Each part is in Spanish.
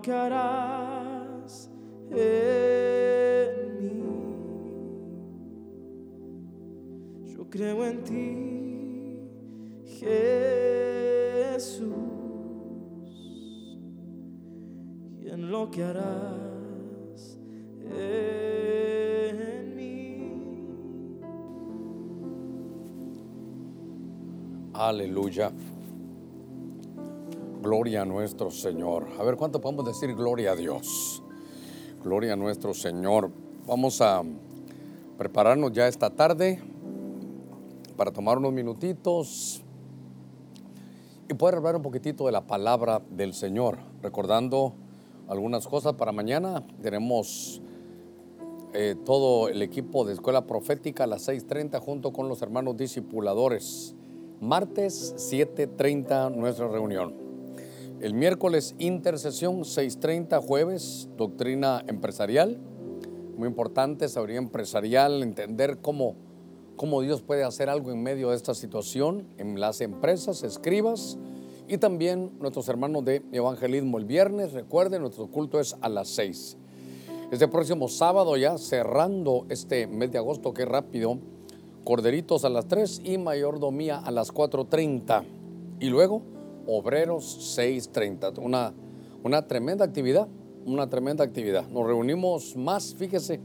lo que harás en mí. Yo creo en ti, Jesús, y en lo que harás en mí. Aleluya. Gloria a nuestro Señor. A ver, ¿cuánto podemos decir gloria a Dios? Gloria a nuestro Señor. Vamos a prepararnos ya esta tarde para tomar unos minutitos y poder hablar un poquitito de la palabra del Señor, recordando algunas cosas para mañana. Tenemos eh, todo el equipo de Escuela Profética a las 6.30 junto con los hermanos discipuladores. Martes 7.30 nuestra reunión. El miércoles intercesión 6.30 jueves, doctrina empresarial. Muy importante, sabiduría empresarial, entender cómo, cómo Dios puede hacer algo en medio de esta situación en las empresas, escribas y también nuestros hermanos de evangelismo el viernes. Recuerden, nuestro culto es a las 6. Este próximo sábado ya cerrando este mes de agosto, que rápido, Corderitos a las 3 y Mayordomía a las 4.30. Y luego Obreros 630. Una, una tremenda actividad, una tremenda actividad. Nos reunimos más, fíjese,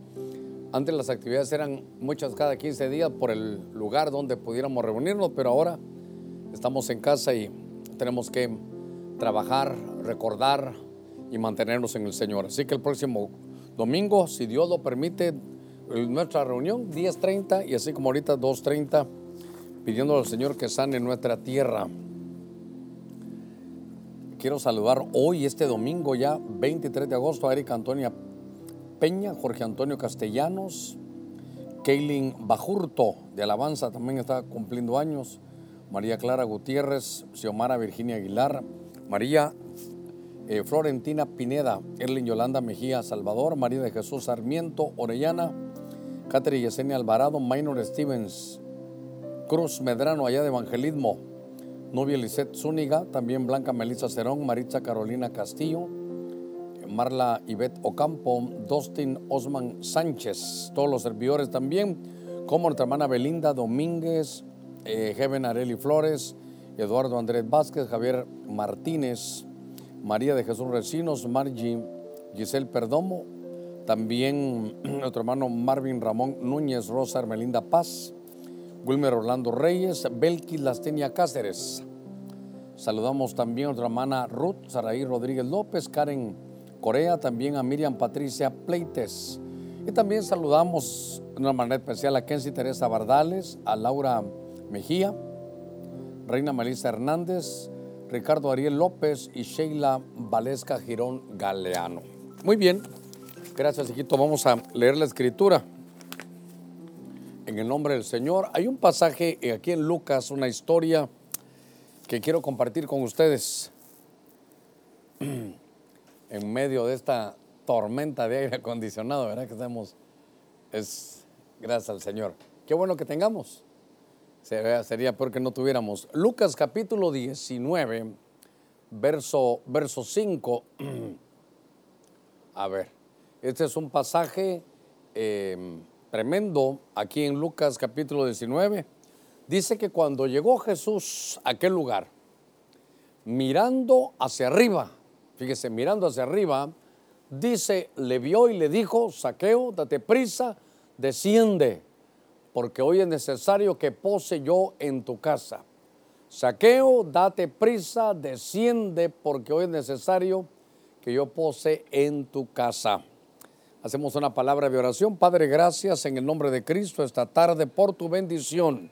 antes las actividades eran muchas cada 15 días por el lugar donde pudiéramos reunirnos, pero ahora estamos en casa y tenemos que trabajar, recordar y mantenernos en el Señor. Así que el próximo domingo, si Dios lo permite, nuestra reunión 10.30 y así como ahorita 2.30, pidiendo al Señor que sane nuestra tierra quiero saludar hoy, este domingo ya, 23 de agosto, a Erika Antonia Peña, Jorge Antonio Castellanos, Kaylin Bajurto de Alabanza también está cumpliendo años, María Clara Gutiérrez, Xiomara Virginia Aguilar, María eh, Florentina Pineda, Erlin Yolanda Mejía Salvador, María de Jesús Sarmiento Orellana, Catherine Yesenia Alvarado, Minor Stevens, Cruz Medrano allá de Evangelismo, Novia Lisette Zúñiga, también Blanca Melissa Cerón, Maritza Carolina Castillo, Marla Ivette Ocampo, Dustin Osman Sánchez, todos los servidores también, como nuestra hermana Belinda Domínguez, eh, Areli Flores, Eduardo Andrés Vázquez, Javier Martínez, María de Jesús Recinos, Margie Giselle Perdomo, también nuestro hermano Marvin Ramón Núñez Rosa Melinda Paz, Wilmer Orlando Reyes, Belkis Lastenia Cáceres. Saludamos también a nuestra hermana Ruth Saraí Rodríguez López, Karen Corea, también a Miriam Patricia Pleites. Y también saludamos de una manera especial a Kenzie Teresa Bardales, a Laura Mejía, Reina Melissa Hernández, Ricardo Ariel López y Sheila Valesca Girón Galeano. Muy bien, gracias, hijito. Vamos a leer la escritura en el nombre del Señor. Hay un pasaje aquí en Lucas, una historia que quiero compartir con ustedes en medio de esta tormenta de aire acondicionado, ¿verdad? Que estamos, es gracias al Señor. Qué bueno que tengamos. Sería, sería peor que no tuviéramos. Lucas capítulo 19, verso, verso 5. A ver, este es un pasaje... Eh, tremendo aquí en Lucas capítulo 19. Dice que cuando llegó Jesús a aquel lugar, mirando hacia arriba, fíjese, mirando hacia arriba, dice, le vio y le dijo, saqueo, date prisa, desciende, porque hoy es necesario que pose yo en tu casa. Saqueo, date prisa, desciende, porque hoy es necesario que yo pose en tu casa. Hacemos una palabra de oración. Padre, gracias en el nombre de Cristo esta tarde por tu bendición.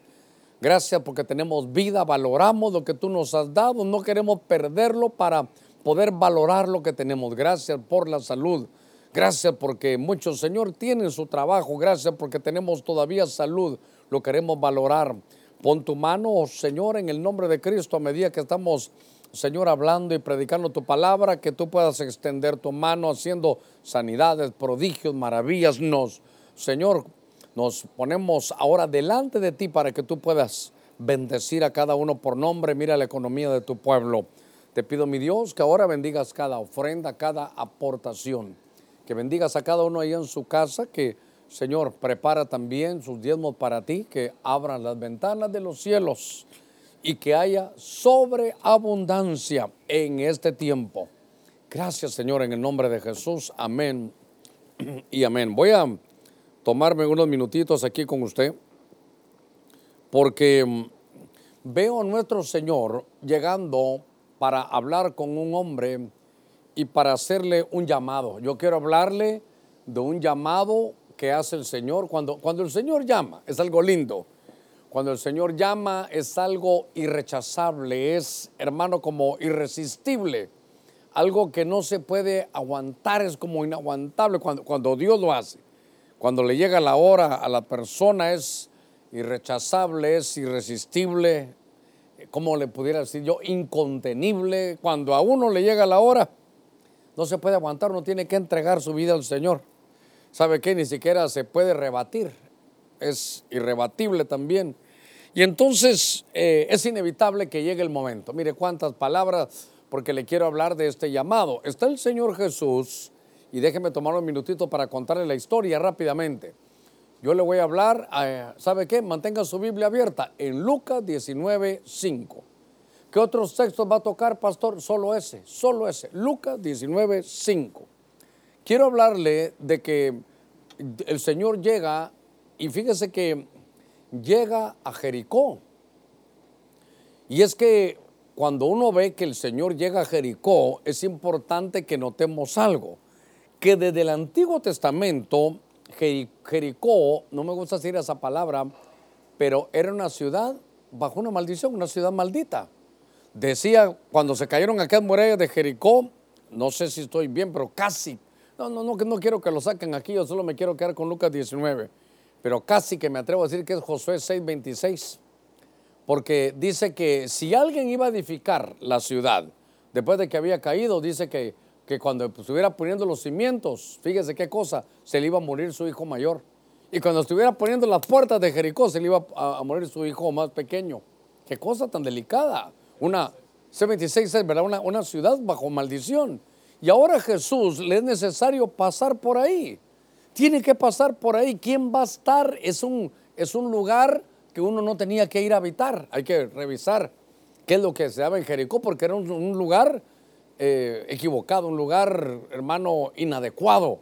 Gracias porque tenemos vida, valoramos lo que tú nos has dado, no queremos perderlo para poder valorar lo que tenemos. Gracias por la salud. Gracias porque muchos, Señor, tienen su trabajo. Gracias porque tenemos todavía salud. Lo queremos valorar. Pon tu mano, oh Señor, en el nombre de Cristo a medida que estamos Señor, hablando y predicando tu palabra, que tú puedas extender tu mano haciendo sanidades, prodigios, maravillas. Nos, Señor, nos ponemos ahora delante de ti para que tú puedas bendecir a cada uno por nombre. Mira la economía de tu pueblo. Te pido, mi Dios, que ahora bendigas cada ofrenda, cada aportación. Que bendigas a cada uno ahí en su casa, que Señor prepara también sus diezmos para ti, que abran las ventanas de los cielos y que haya sobreabundancia en este tiempo. Gracias, Señor, en el nombre de Jesús. Amén y amén. Voy a tomarme unos minutitos aquí con usted porque mm, veo a nuestro Señor llegando para hablar con un hombre y para hacerle un llamado. Yo quiero hablarle de un llamado que hace el Señor. Cuando, cuando el Señor llama, es algo lindo. Cuando el Señor llama es algo irrechazable, es, hermano, como irresistible. Algo que no se puede aguantar, es como inaguantable cuando, cuando Dios lo hace. Cuando le llega la hora a la persona es irrechazable, es irresistible, ¿cómo le pudiera decir yo? Incontenible. Cuando a uno le llega la hora, no se puede aguantar, uno tiene que entregar su vida al Señor. ¿Sabe qué? Ni siquiera se puede rebatir, es irrebatible también. Y entonces eh, es inevitable que llegue el momento. Mire cuántas palabras, porque le quiero hablar de este llamado. Está el Señor Jesús, y déjeme tomar un minutito para contarle la historia rápidamente. Yo le voy a hablar, eh, ¿sabe qué? Mantenga su Biblia abierta en Lucas 19, 5. ¿Qué otros textos va a tocar, pastor? Solo ese, solo ese. Lucas 19, 5. Quiero hablarle de que el Señor llega y fíjese que llega a Jericó. Y es que cuando uno ve que el Señor llega a Jericó, es importante que notemos algo, que desde el Antiguo Testamento Jericó, no me gusta decir esa palabra, pero era una ciudad bajo una maldición, una ciudad maldita. Decía, cuando se cayeron aquellas murallas de Jericó, no sé si estoy bien, pero casi. No, no, no, no quiero que lo saquen aquí, yo solo me quiero quedar con Lucas 19. Pero casi que me atrevo a decir que es Josué 6:26. Porque dice que si alguien iba a edificar la ciudad, después de que había caído, dice que que cuando estuviera poniendo los cimientos, fíjese qué cosa, se le iba a morir su hijo mayor. Y cuando estuviera poniendo las puertas de Jericó, se le iba a, morir su hijo más pequeño. Qué cosa tan delicada. Una, C26 es ¿verdad? Una, una ciudad bajo maldición. Y ahora Jesús le es necesario pasar por ahí. Tiene que pasar por ahí. ¿Quién va a estar? Es un, es un lugar que uno no tenía que ir a habitar. Hay que revisar qué es lo que se daba en Jericó, porque era un lugar eh, equivocado, un lugar, hermano, inadecuado.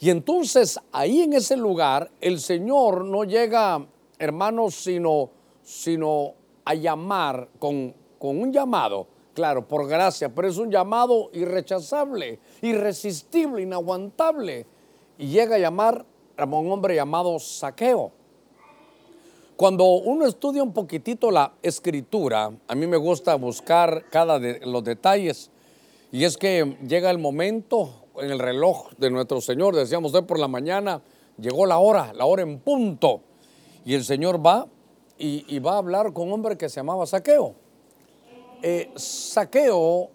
Y entonces ahí en ese lugar el Señor no llega, hermano, sino, sino a llamar con, con un llamado, claro, por gracia, pero es un llamado irrechazable, irresistible, inaguantable. Y llega a llamar a un hombre llamado Saqueo. Cuando uno estudia un poquitito la escritura, a mí me gusta buscar cada de los detalles. Y es que llega el momento en el reloj de nuestro Señor, decíamos hoy por la mañana, llegó la hora, la hora en punto. Y el Señor va y, va a hablar con un hombre que se llamaba Saqueo. Eh, Saqueo,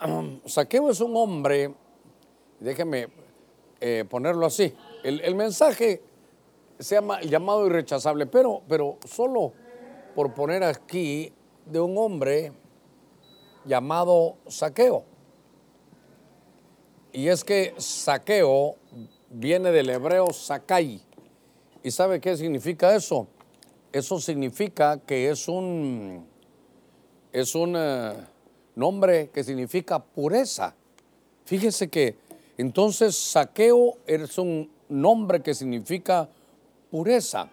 Saqueo es un hombre, déjeme eh, ponerlo así, el, mensaje se llama el llamado irrechazable, pero, pero solo por poner aquí de un hombre llamado Saqueo. Y es que saqueo viene del hebreo sakai. ¿Y sabe qué significa eso? Eso significa que es un, es un eh, nombre que significa pureza. Fíjese que entonces saqueo es un nombre que significa pureza.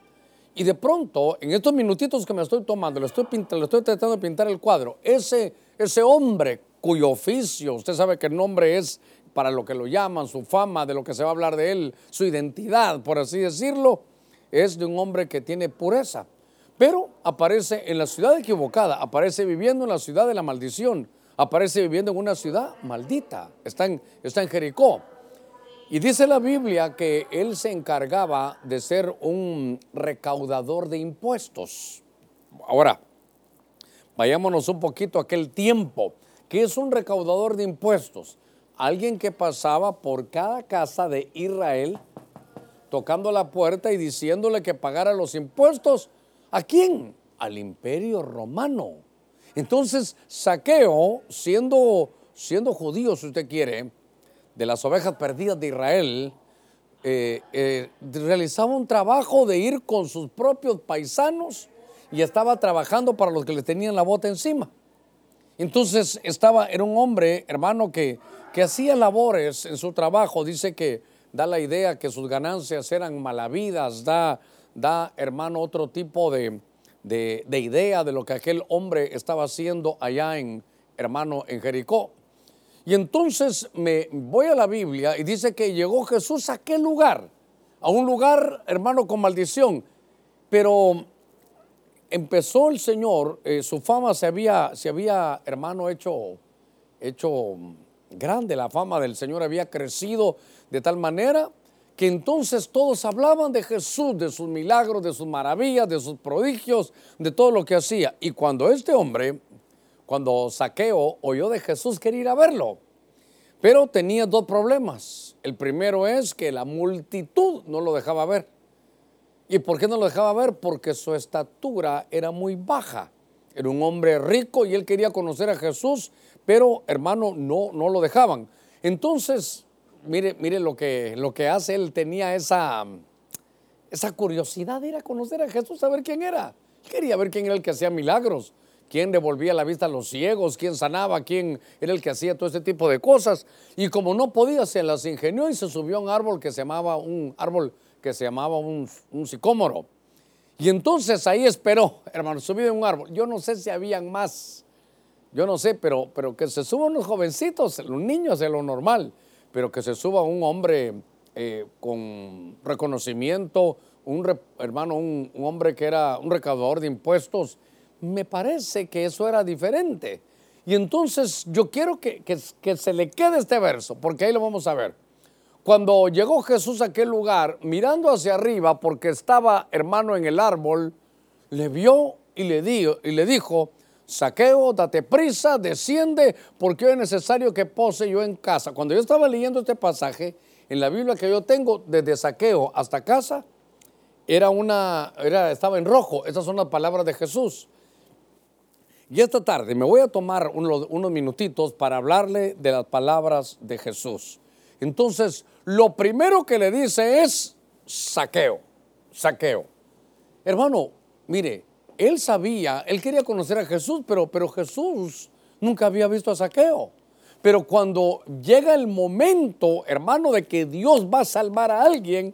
Y de pronto, en estos minutitos que me estoy tomando, le estoy, le estoy tratando de pintar el cuadro, ese, ese hombre cuyo oficio, usted sabe que el nombre es para lo que lo llaman, su fama, de lo que se va a hablar de él, su identidad, por así decirlo, es de un hombre que tiene pureza. Pero aparece en la ciudad equivocada, aparece viviendo en la ciudad de la maldición, aparece viviendo en una ciudad maldita, está en, está en Jericó. Y dice la Biblia que él se encargaba de ser un recaudador de impuestos. Ahora, vayámonos un poquito a aquel tiempo. ¿Qué es un recaudador de impuestos? alguien que pasaba por cada casa de Israel tocando la puerta y diciéndole que pagara los impuestos. ¿A quién? Al imperio romano. Entonces, Saqueo, siendo, siendo judío, si usted quiere, de las ovejas perdidas de Israel, eh, eh, realizaba un trabajo de ir con sus propios paisanos y estaba trabajando para los que le tenían la bota encima. Entonces estaba, era un hombre, hermano, que, que hacía labores en su trabajo. Dice que da la idea que sus ganancias eran malavidas, da, da hermano, otro tipo de, de, de idea de lo que aquel hombre estaba haciendo allá en, hermano, en Jericó. Y entonces me voy a la Biblia y dice que llegó Jesús a qué lugar? A un lugar, hermano, con maldición. Pero empezó el Señor, eh, su fama se había, se había, hermano, hecho, hecho grande. La fama del Señor había crecido de tal manera que entonces todos hablaban de Jesús, de sus milagros, de sus maravillas, de sus prodigios, de todo lo que hacía. Y cuando este hombre, cuando Saqueo oyó de Jesús, quería ir a verlo. Pero tenía dos problemas. El primero es que la multitud no lo dejaba ver. ¿Y por qué no lo dejaba ver? Porque su estatura era muy baja. Era un hombre rico y él quería conocer a Jesús, pero hermano, no, no lo dejaban. Entonces, mire, mire lo que, lo que hace, él tenía esa, esa curiosidad de ir a conocer a Jesús, saber quién era. Quería ver quién era el que hacía milagros, quién devolvía la vista a los ciegos, quién sanaba, quién era el que hacía todo este tipo de cosas. Y como no podía, se las ingenió y se subió a un árbol que se llamaba un árbol que se llamaba un, sicómoro. Y entonces ahí esperó, hermano, subido en un árbol. Yo no sé si habían más, yo no sé, pero, pero que se suban unos jovencitos, los niños es lo normal, pero que se suba un hombre eh, con reconocimiento, un hermano, un, hombre que era un recaudador de impuestos, me parece que eso era diferente. Y entonces yo quiero que, que, que se le quede este verso, porque ahí lo vamos a ver. Cuando llegó Jesús a aquel lugar, mirando hacia arriba, porque estaba hermano en el árbol, le vio y le, dio, y le dijo, Saqueo, date prisa, desciende, porque hoy es necesario que pose yo en casa. Cuando yo estaba leyendo este pasaje, en la Biblia que yo tengo, desde Saqueo hasta casa, era una, era, estaba en rojo. Esas son las palabras de Jesús. Y esta tarde me voy a tomar unos, unos minutitos para hablarle de las palabras de Jesús. Entonces, lo primero que le dice es saqueo, saqueo. Hermano, mire, él sabía, él quería conocer a Jesús, pero, pero Jesús nunca había visto a saqueo. Pero cuando llega el momento, hermano, de que Dios va a salvar a alguien,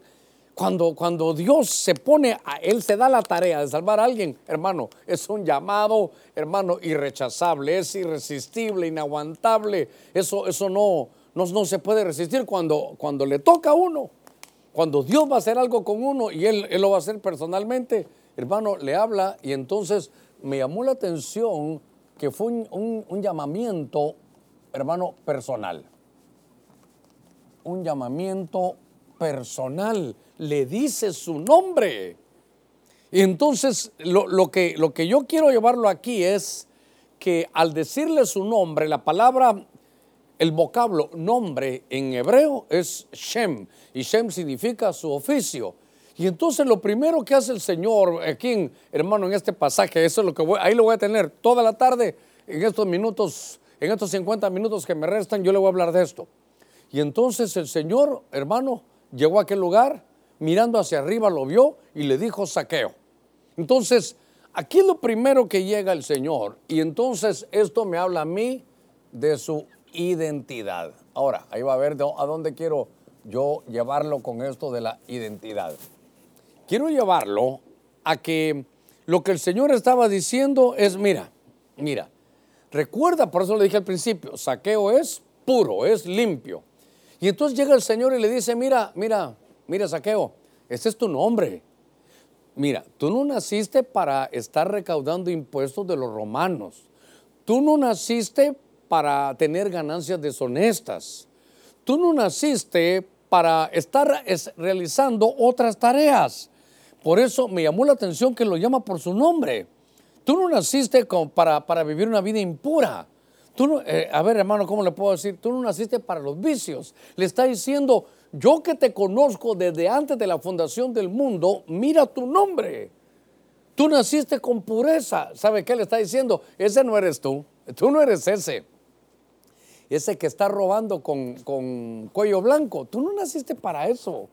cuando, cuando Dios se pone, a Él se da la tarea de salvar a alguien, hermano, es un llamado, hermano, irrechazable, es irresistible, inaguantable. Eso, eso no, no, se puede resistir cuando, cuando le toca a uno. Cuando Dios va a hacer algo con uno y él, él lo va a hacer personalmente, hermano, le habla y entonces me llamó la atención que fue un, llamamiento, hermano, personal. Un llamamiento personal. Le dice su nombre. Y entonces lo, que, lo que yo quiero llevarlo aquí es que al decirle su nombre, la palabra el vocablo nombre en hebreo es Shem y Shem significa su oficio. Y entonces lo primero que hace el Señor aquí, hermano, en este pasaje, eso es lo que voy, ahí lo voy a tener toda la tarde, en estos minutos, en estos 50 minutos que me restan, yo le voy a hablar de esto. Y entonces el Señor, hermano, llegó a aquel lugar, mirando hacia arriba, lo vio y le dijo saqueo. Entonces, aquí es lo primero que llega el Señor. Y entonces esto me habla a mí de su identidad. Ahora, ahí va a ver a dónde quiero yo llevarlo con esto de la identidad. Quiero llevarlo a que lo que el Señor estaba diciendo es, mira, mira, recuerda, por eso le dije al principio, saqueo es puro, es limpio. Y entonces llega el Señor y le dice, mira, mira, mira, saqueo, ese es tu nombre. Mira, tú no naciste para estar recaudando impuestos de los romanos. Tú no naciste para tener ganancias deshonestas. Tú no naciste para estar realizando otras tareas. Por eso me llamó la atención que lo llama por su nombre. Tú no naciste para, para vivir una vida impura. Tú eh, a ver, hermano, ¿cómo le puedo decir? Tú no naciste para los vicios. Le está diciendo, yo que te conozco desde antes de la fundación del mundo, mira tu nombre. Tú naciste con pureza. ¿Sabe qué le está diciendo? Ese no eres tú. Tú no eres ese. Ese que está robando con, con cuello blanco. Tú no naciste para eso.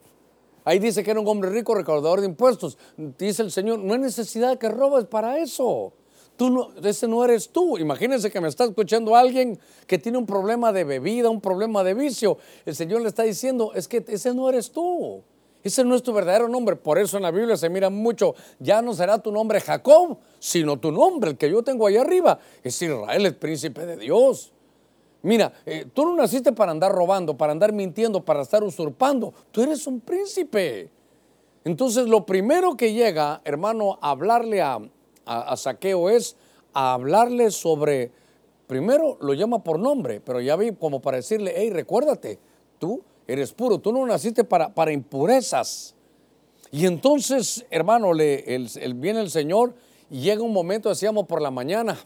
Ahí dice que era un hombre rico, recaudador de impuestos. Dice el Señor, no hay necesidad que robes para eso. Tú ese no eres tú. Imagínense que me está escuchando alguien que tiene un problema de bebida, un problema de vicio. El Señor le está diciendo, es que ese no eres tú. Ese no es tu verdadero nombre. Por eso en la Biblia se mira mucho, ya no será tu nombre Jacob, sino tu nombre, el que yo tengo ahí arriba. Es Israel, el príncipe de Dios. Mira, eh, tú no naciste para andar robando, para andar mintiendo, para estar usurpando. Tú eres un príncipe. Entonces lo primero que llega, hermano, a hablarle a, a, Saqueo es a hablarle sobre, primero lo llama por nombre, pero ya vi como para decirle, hey, recuérdate, tú eres puro, tú no naciste para, para impurezas. Y entonces, hermano, le, el, viene el Señor y llega un momento, decíamos por la mañana,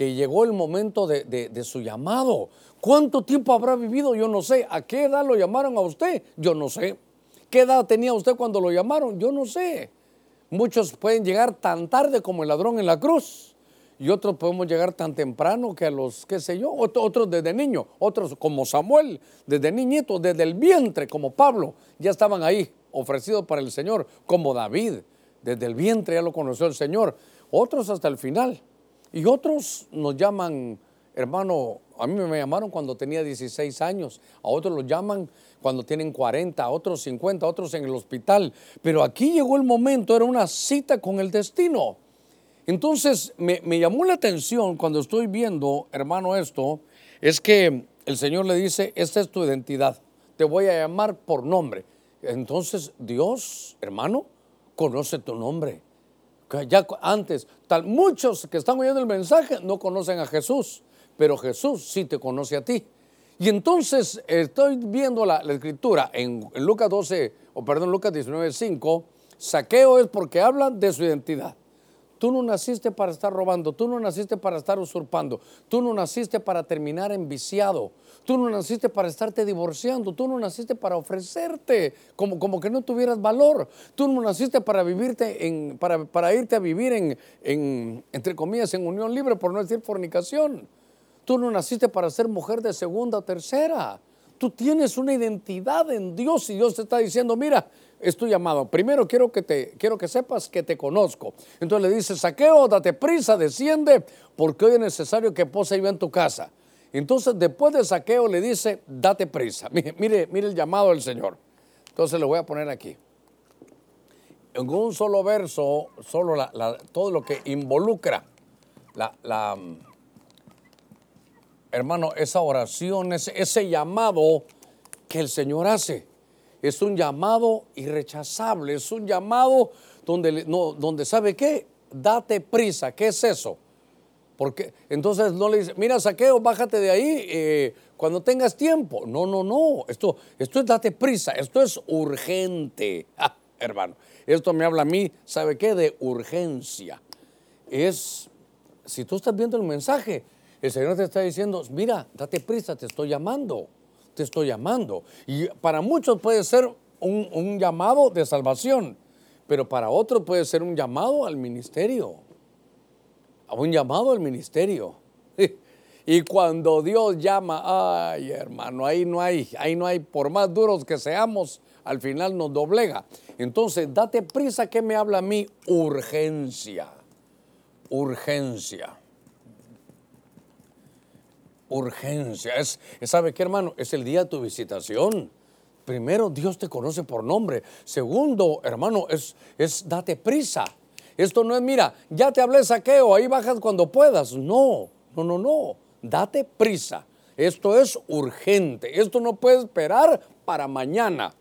que llegó el momento de, su llamado. ¿Cuánto tiempo habrá vivido? Yo no sé. ¿A qué edad lo llamaron a usted? Yo no sé. ¿Qué edad tenía usted cuando lo llamaron? Yo no sé. Muchos pueden llegar tan tarde como el ladrón en la cruz. Y otros podemos llegar tan temprano que a los, qué sé yo, otros desde niño, otros como Samuel, desde niñito, desde el vientre, como Pablo, ya estaban ahí ofrecidos para el Señor, como David, desde el vientre ya lo conoció el Señor, otros hasta el final. Y otros nos llaman, hermano, a mí me llamaron cuando tenía 16 años, a otros los llaman cuando tienen 40, a otros 50, a otros en el hospital. Pero aquí llegó el momento, era una cita con el destino. Entonces me, me llamó la atención cuando estoy viendo, hermano, esto, es que el Señor le dice, esta es tu identidad, te voy a llamar por nombre. Entonces Dios, hermano, conoce tu nombre ya antes, tal, muchos que están oyendo el mensaje no conocen a Jesús, pero Jesús sí te conoce a ti. Y entonces estoy viendo la, escritura en, Lucas 12, o perdón, Lucas 19, 5, saqueo es porque habla de su identidad. Tú no naciste para estar robando, tú no naciste para estar usurpando, tú no naciste para terminar enviciado, tú no naciste para estarte divorciando, tú no naciste para ofrecerte como, como que no tuvieras valor, tú no naciste para vivirte en, para, para irte a vivir en, en, entre comillas, en unión libre, por no decir fornicación. Tú no naciste para ser mujer de segunda o tercera. Tú tienes una identidad en Dios y Dios te está diciendo, mira, es tu llamado. Primero quiero que, te, quiero que sepas que te conozco. Entonces le dice, saqueo, date prisa, desciende, porque hoy es necesario que posa y en tu casa. Entonces después de saqueo le dice, date prisa. Mire, mire, el llamado del Señor. Entonces le voy a poner aquí. En un solo verso, solo todo lo que involucra la, la hermano, esa oración, ese llamado que el Señor hace es un llamado irrechazable, es un llamado donde, no, donde ¿sabe qué? Date prisa, ¿qué es eso? Porque entonces no le dice, mira, saqueo, bájate de ahí eh, cuando tengas tiempo. No, no, no, esto, esto es date prisa, esto es urgente, ah, hermano. Esto me habla a mí, ¿sabe qué? De urgencia. Es, si tú estás viendo el mensaje, el Señor te está diciendo, mira, date prisa, te estoy llamando te estoy llamando. Y para muchos puede ser un, llamado de salvación, pero para otros puede ser un llamado al ministerio. Un llamado al ministerio. Y cuando Dios llama, ay hermano, ahí no hay, ahí no hay, por más duros que seamos, al final nos doblega. Entonces, date prisa que me habla a mí urgencia. Urgencia urgencia. ¿Sabe qué, hermano? Es el día de tu visitación. Primero, Dios te conoce por nombre. Segundo, hermano, es, es date prisa. Esto no es, mira, ya te hablé saqueo, ahí bajas cuando puedas. No, no, no, no. Date prisa. Esto es urgente. Esto no puede esperar para mañana.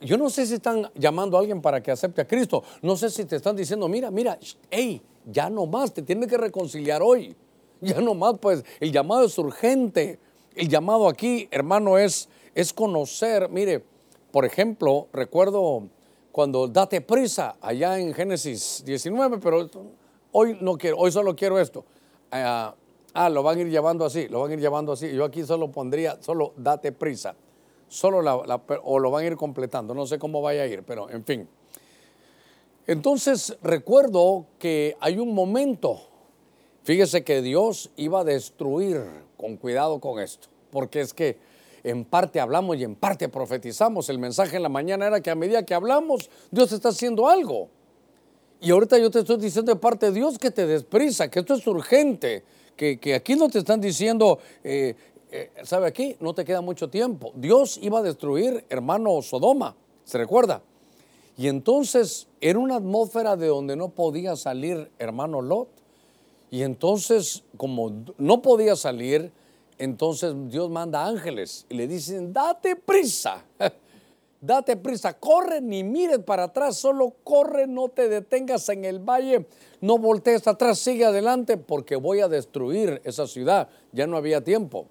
Yo no sé si están llamando a alguien para que acepte a Cristo. No sé si te están diciendo, mira, mira, hey, ya no más, te tienes que reconciliar hoy. Ya no más, pues el llamado es urgente. El llamado aquí, hermano, es, es conocer. Mire, por ejemplo, recuerdo cuando date prisa allá en Génesis 19, pero hoy no quiero, hoy solo quiero esto. ah, ah lo van a ir llevando así, lo van a ir llevando así. Yo aquí solo pondría, solo date prisa. Solo la, o lo van a ir completando, no sé cómo vaya a ir, pero en fin. Entonces recuerdo que hay un momento, fíjese que Dios iba a destruir, con cuidado con esto, porque es que en parte hablamos y en parte profetizamos. El mensaje en la mañana era que a medida que hablamos, Dios está haciendo algo. Y ahorita yo te estoy diciendo de parte de Dios que te desprisa, que esto es urgente, que, que aquí no te están diciendo, eh, eh, ¿sabe aquí? No te queda mucho tiempo. Dios iba a destruir, hermano Sodoma, ¿se recuerda? Y entonces era una atmósfera de donde no podía salir hermano Lot. Y entonces, como no podía salir, entonces Dios manda ángeles y le dicen, date prisa, date prisa, corre, ni mires para atrás, solo corre, no te detengas en el valle, no voltees atrás, sigue adelante porque voy a destruir esa ciudad. Ya no había tiempo.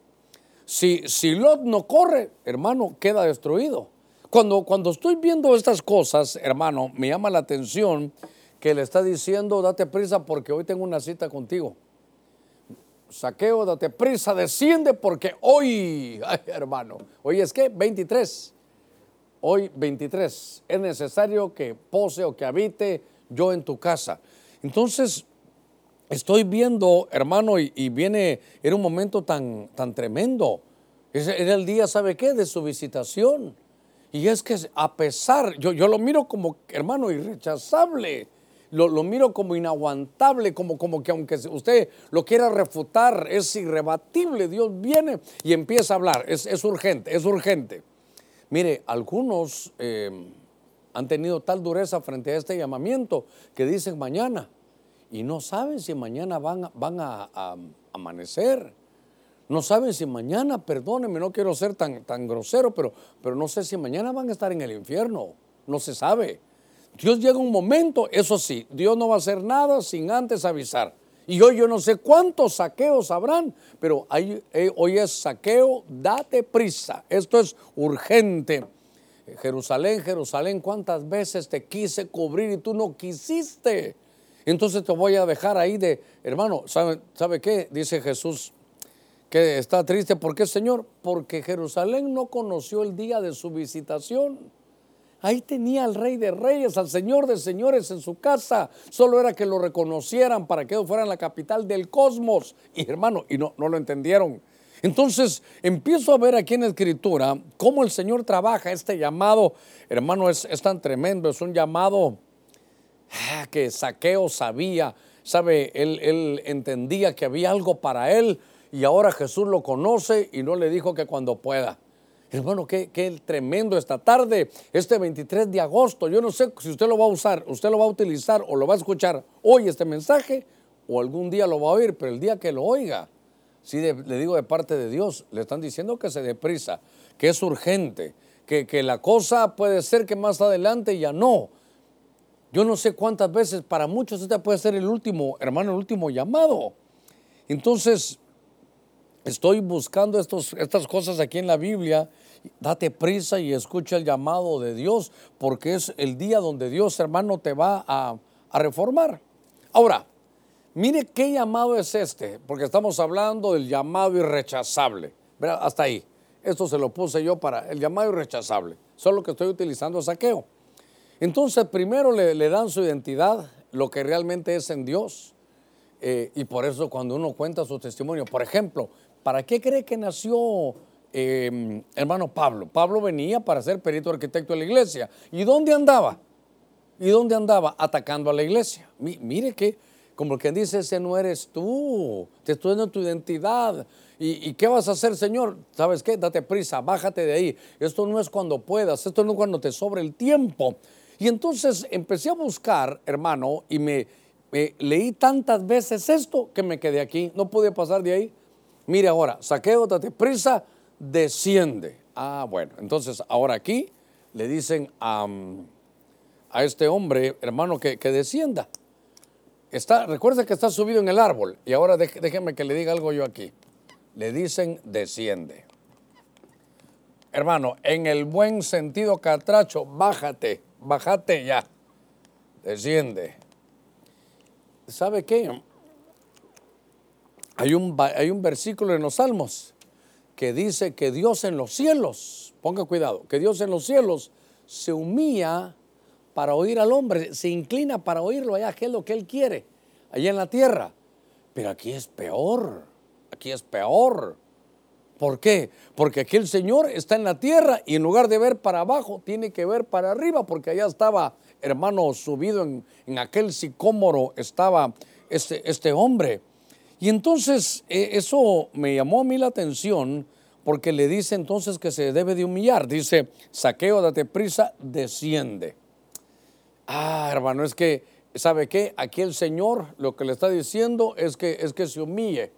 Si, si Lot no corre, hermano, queda destruido. Cuando, cuando estoy viendo estas cosas, hermano, me llama la atención que le está diciendo, date prisa porque hoy tengo una cita contigo. Saqueo, date prisa, desciende porque hoy, hermano, hoy es que 23, hoy 23, es necesario que pose o que habite yo en tu casa. Entonces, estoy viendo, hermano, y, y viene, era un momento tan, tan tremendo. Era el día, ¿sabe qué? De su visitación. Y es que a pesar, yo, yo lo miro como, hermano, irrechazable lo, miro como inaguantable, como, como que aunque usted lo quiera refutar, es irrebatible. Dios viene y empieza a hablar. Es, urgente, es urgente. Mire, algunos eh, han tenido tal dureza frente a este llamamiento que dicen mañana y no saben si mañana van, van a, amanecer. No saben si mañana, perdónenme, no quiero ser tan, tan grosero, pero, pero no sé si mañana van a estar en el infierno. No se sabe. Dios llega un momento, eso sí, Dios no va a hacer nada sin antes avisar. Y hoy yo no sé cuántos saqueos habrán, pero eh, hoy es saqueo, date prisa. Esto es urgente. Jerusalén, Jerusalén, ¿cuántas veces te quise cubrir y tú no quisiste? Entonces te voy a dejar ahí de, hermano, ¿sabe, ¿sabe qué? Dice Jesús que está triste. ¿Por qué, Señor? Porque Jerusalén no conoció el día de su visitación. Ahí tenía al rey de reyes, al señor de señores en su casa. Solo era que lo reconocieran para que fueran la capital del cosmos. Y hermano, y no, lo entendieron. Entonces empiezo a ver aquí en escritura cómo el Señor trabaja este llamado. Hermano, es, tan tremendo, es un llamado ah, que Saqueo sabía, sabe, él entendía que había algo para él y ahora Jesús lo conoce y no le dijo que cuando pueda. Hermano, qué, qué tremendo esta tarde, este 23 de agosto. Yo no sé si usted lo va a usar, usted lo va a utilizar o lo va a escuchar hoy este mensaje o algún día lo va a oír, pero el día que lo oiga, si le digo de parte de Dios, le están diciendo que se deprisa, que es urgente, que, que la cosa puede ser que más adelante ya no. Yo no sé cuántas veces, para muchos este puede ser el último, hermano, el último llamado. Entonces, estoy buscando estos, estas cosas aquí en la Biblia, date prisa y escucha el llamado de Dios, porque es el día donde Dios, hermano, te va a, reformar. Ahora, mire qué llamado es este, porque estamos hablando del llamado irrechazable. Hasta ahí. Esto se lo puse yo para el llamado irrechazable. Solo que estoy utilizando saqueo. Entonces, primero le, dan su identidad, lo que realmente es en Dios. Eh, y por eso cuando uno cuenta su testimonio, por ejemplo, ¿Para qué cree que nació em, hermano Pablo? Pablo venía para ser perito arquitecto de la iglesia. ¿Y dónde andaba? ¿Y dónde andaba? Atacando a la iglesia. mire que, como quien dice, ese no eres tú, te estoy dando tu identidad. ¿Y, qué vas a hacer, Señor? ¿Sabes qué? Date prisa, bájate de ahí. Esto no es cuando puedas, esto no es cuando te sobre el tiempo. Y entonces empecé a buscar, hermano, y me leí tantas veces esto que me quedé aquí, no pude pasar de ahí. Mire ahora, saqueo, date prisa, desciende. Ah, bueno, entonces ahora aquí le dicen a, este hombre, hermano, que, descienda. Está, recuerda que está subido en el árbol. Y ahora déjeme que le diga algo yo aquí. Le dicen desciende. Hermano, en el buen sentido catracho, bájate, bájate ya. Desciende. ¿Sabe qué? Hay un, hay un versículo en los Salmos que dice que Dios en los cielos, ponga cuidado, que Dios en los cielos se humilla para oír al hombre, se inclina para oírlo allá, que es lo que él quiere, allá en la tierra. Pero aquí es peor, aquí es peor. ¿Por qué? Porque aquí el Señor está en la tierra y en lugar de ver para abajo, tiene que ver para arriba, porque allá estaba, hermano, subido en, en aquel sicómoro, estaba este, este hombre. Y entonces eh, eso me llamó a mí la atención porque le dice entonces que se debe de humillar. Dice, saqueo, date prisa, desciende. Ah, hermano, es que, ¿sabe qué? Aquí el Señor lo que le está diciendo es que, es que se humille.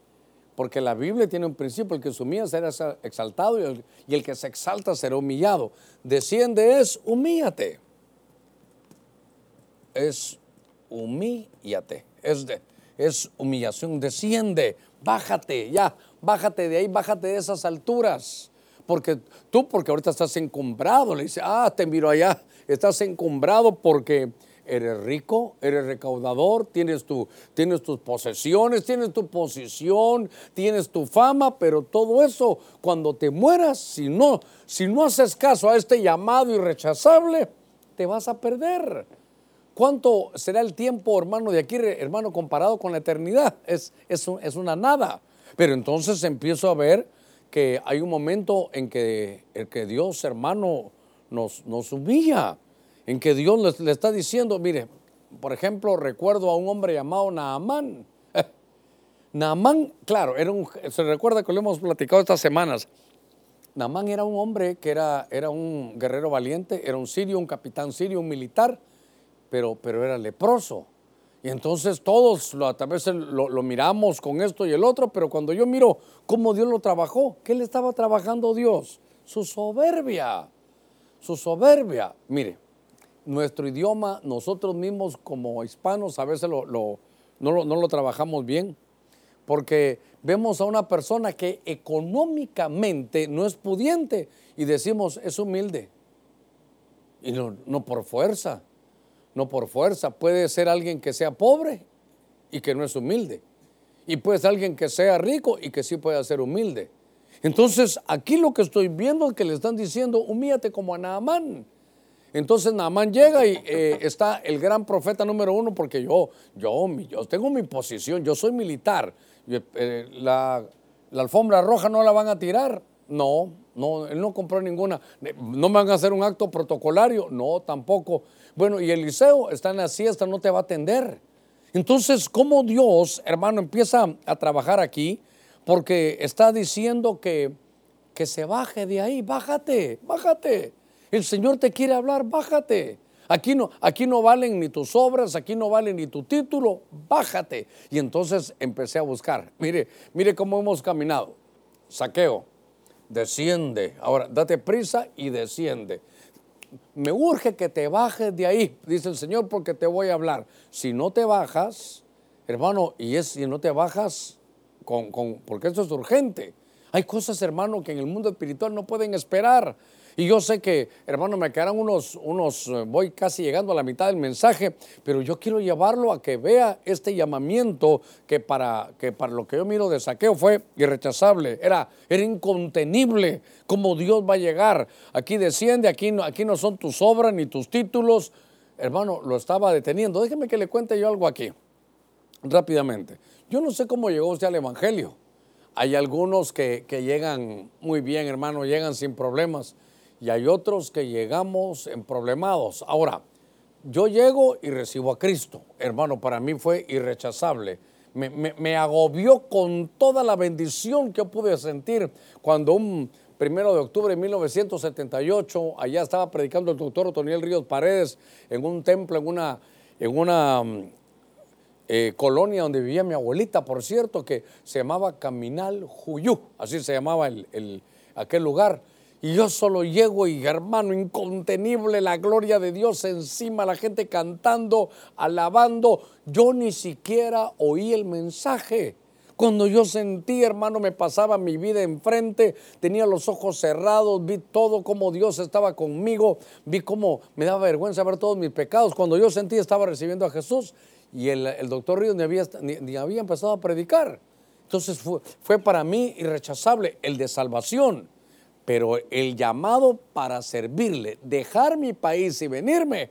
Porque la Biblia tiene un principio, el que se humilla será exaltado y el, y el que se exalta será humillado. Desciende es humíllate. Es humíllate. Es, de, es humillación. Desciende, bájate, ya, bájate de ahí, bájate de esas alturas. Porque tú, porque ahorita estás encumbrado, le dice, ah, te miro allá, estás encumbrado porque eres rico, eres recaudador, tienes, tu, tienes tus posesiones, tienes tu posición, tienes tu fama, pero todo eso, cuando te mueras, si no, si no haces caso a este llamado irrechazable, te vas a perder. ¿Cuánto será el tiempo, hermano, de aquí, hermano, comparado con la eternidad? Es, es, es una nada. Pero entonces empiezo a ver que hay un momento en que, el que Dios, hermano, nos, nos humilla en que Dios le, está diciendo, mire, por ejemplo, recuerdo a un hombre llamado Naamán. Naamán, claro, era un, se recuerda que lo hemos platicado estas semanas. Naamán era un hombre que era, era un guerrero valiente, era un sirio, un capitán sirio, un militar, pero, pero era leproso. Y entonces todos lo, a veces lo, miramos con esto y el otro, pero cuando yo miro cómo Dios lo trabajó, ¿qué le estaba trabajando Dios? Su soberbia, su soberbia. Mire, nuestro idioma, nosotros mismos como hispanos a veces lo, no, lo, no, lo, trabajamos bien, porque vemos a una persona que económicamente no es pudiente y decimos es humilde. Y no, no por fuerza, no por fuerza. Puede ser alguien que sea pobre y que no es humilde. Y puede ser alguien que sea rico y que sí pueda ser humilde. Entonces, aquí lo que estoy viendo es que le están diciendo, humíllate como a Naamán. Entonces Naamán llega y eh, está el gran profeta número uno, porque yo, yo, yo tengo mi posición, yo soy militar. Eh, la, la, alfombra roja no la van a tirar. No, no, él no compró ninguna. ¿No me van a hacer un acto protocolario? No, tampoco. Bueno, y Eliseo está en la siesta, no te va a atender. Entonces, ¿cómo Dios, hermano, empieza a trabajar aquí? Porque está diciendo que, que se baje de ahí, bájate, bájate. El Señor te quiere hablar, bájate. Aquí no, aquí no valen ni tus obras, aquí no vale ni tu título, bájate. Y entonces empecé a buscar. Mire, mire cómo hemos caminado. Saqueo, desciende. Ahora, date prisa y desciende. Me urge que te bajes de ahí, dice el Señor, porque te voy a hablar. Si no te bajas, hermano, y es si no te bajas, con, con, porque esto es urgente. Hay cosas, hermano, que en el mundo espiritual no pueden esperar. Y yo sé que, hermano, me quedarán unos, unos, eh, voy casi llegando a la mitad del mensaje, pero yo quiero llevarlo a que vea este llamamiento que para, que para lo que yo miro de saqueo fue irrechazable, era, era incontenible cómo Dios va a llegar. Aquí desciende, aquí no, aquí no son tus obras ni tus títulos. Hermano, lo estaba deteniendo. Déjeme que le cuente yo algo aquí, rápidamente. Yo no sé cómo llegó usted al Evangelio. Hay algunos que, que llegan muy bien, hermano, llegan sin problemas y hay otros que llegamos en problemados. Ahora, yo llego y recibo a Cristo. Hermano, para mí fue irrechazable. Me, me, agobió con toda la bendición que pude sentir cuando un primero de octubre de 1978, allá estaba predicando el doctor Otoniel Ríos Paredes en un templo, en una, en una eh, colonia donde vivía mi abuelita, por cierto, que se llamaba Caminal Juyú, así se llamaba el, el, aquel lugar. Y yo solo llego y hermano, incontenible la gloria de Dios encima, la gente cantando, alabando. Yo ni siquiera oí el mensaje. Cuando yo sentí, hermano, me pasaba mi vida enfrente, tenía los ojos cerrados, vi todo como Dios estaba conmigo, vi cómo me daba vergüenza ver todos mis pecados. Cuando yo sentí, estaba recibiendo a Jesús y el, el doctor Ríos ni había, ni, había, empezado a predicar. Entonces fue, fue para mí irrechazable el de salvación pero el llamado para servirle, dejar mi país y venirme,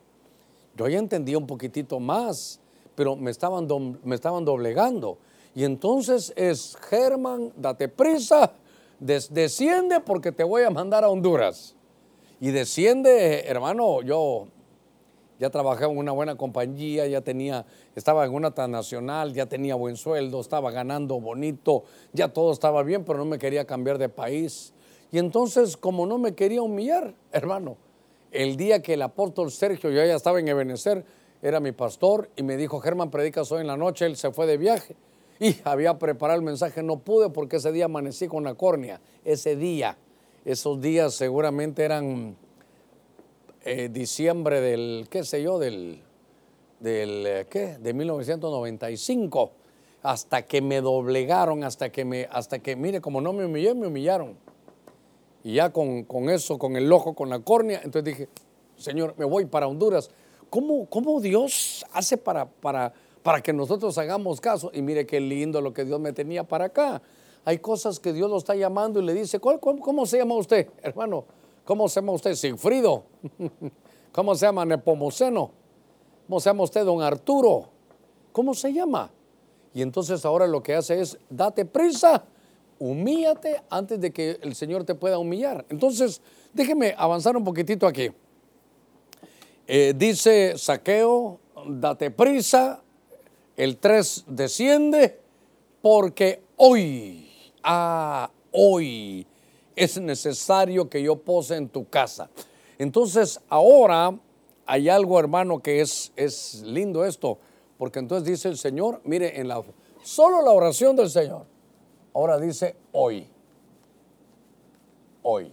Yo ya entendía un poquitito más, pero me estaban, me estaban doblegando. Y entonces es, Germán, date prisa, des- desciende porque te voy a mandar a Honduras. Y desciende, hermano, yo ya trabajaba en una buena compañía, ya tenía, estaba en una transnacional, ya tenía buen sueldo, estaba ganando bonito, ya todo estaba bien, pero no me quería cambiar de país. Y entonces, como no me quería humillar, hermano, el día que el apóstol Sergio, yo ya estaba en Ebenezer, era mi pastor y me dijo, Germán, predicas hoy en la noche, él se fue de viaje. Y había preparado el mensaje, no pude porque ese día amanecí con la córnea. Ese día, esos días seguramente eran eh, diciembre del, qué sé yo, del, del eh, ¿qué? De 1995, hasta que me doblegaron, hasta que me, hasta que, mire, como no me humillé, me humillaron. Y ya con, con eso, con el ojo, con la córnea, entonces dije, Señor, me voy para Honduras. ¿Cómo, cómo Dios hace para, para, para que nosotros hagamos caso? Y mire qué lindo lo que Dios me tenía para acá. Hay cosas que Dios lo está llamando y le dice, ¿cuál- cómo, cómo se llama usted, hermano? ¿Cómo se llama usted? Sigfrido. ¿Cómo se llama Nepomuceno? ¿Cómo se llama usted, don Arturo? ¿Cómo se llama? Y entonces ahora lo que hace es, date prisa, humíllate antes de que el Señor te pueda humillar. Entonces, déjeme avanzar un poquitito aquí. Eh, dice Saqueo, date prisa, el 3 desciende, porque hoy, ah, hoy es necesario que yo pose en tu casa. Entonces, ahora hay algo, hermano, que es, es lindo esto, porque entonces dice el Señor, mire, en la, solo la oración del Señor, ahora dice hoy, hoy.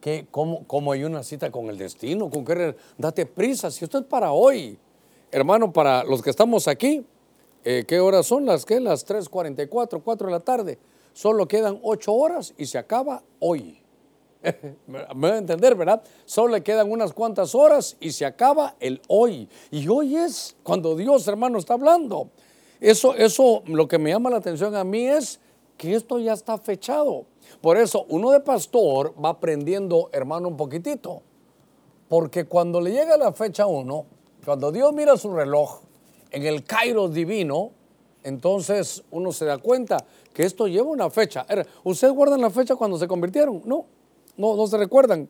¿Qué, cómo, cómo hay una cita con el destino? ¿Con qué? Date prisa, si esto es para hoy. Hermano, para los que estamos aquí, eh, ¿qué horas son las que? Las 3.44, 4 de la tarde. Solo quedan 8 horas y se acaba hoy. Me voy a entender, ¿verdad? Solo le quedan unas cuantas horas y se acaba el hoy. Y hoy es cuando Dios, hermano, está hablando. Eso, eso, lo que me llama la atención a mí es que esto ya está fechado. Por eso, uno de pastor va aprendiendo, hermano, un poquitito. Porque cuando le llega la fecha a uno, cuando Dios mira su reloj en el Kairos divino, entonces uno se da cuenta que esto lleva una fecha. ¿Ustedes guardan la fecha cuando se convirtieron? No, no, no se recuerdan.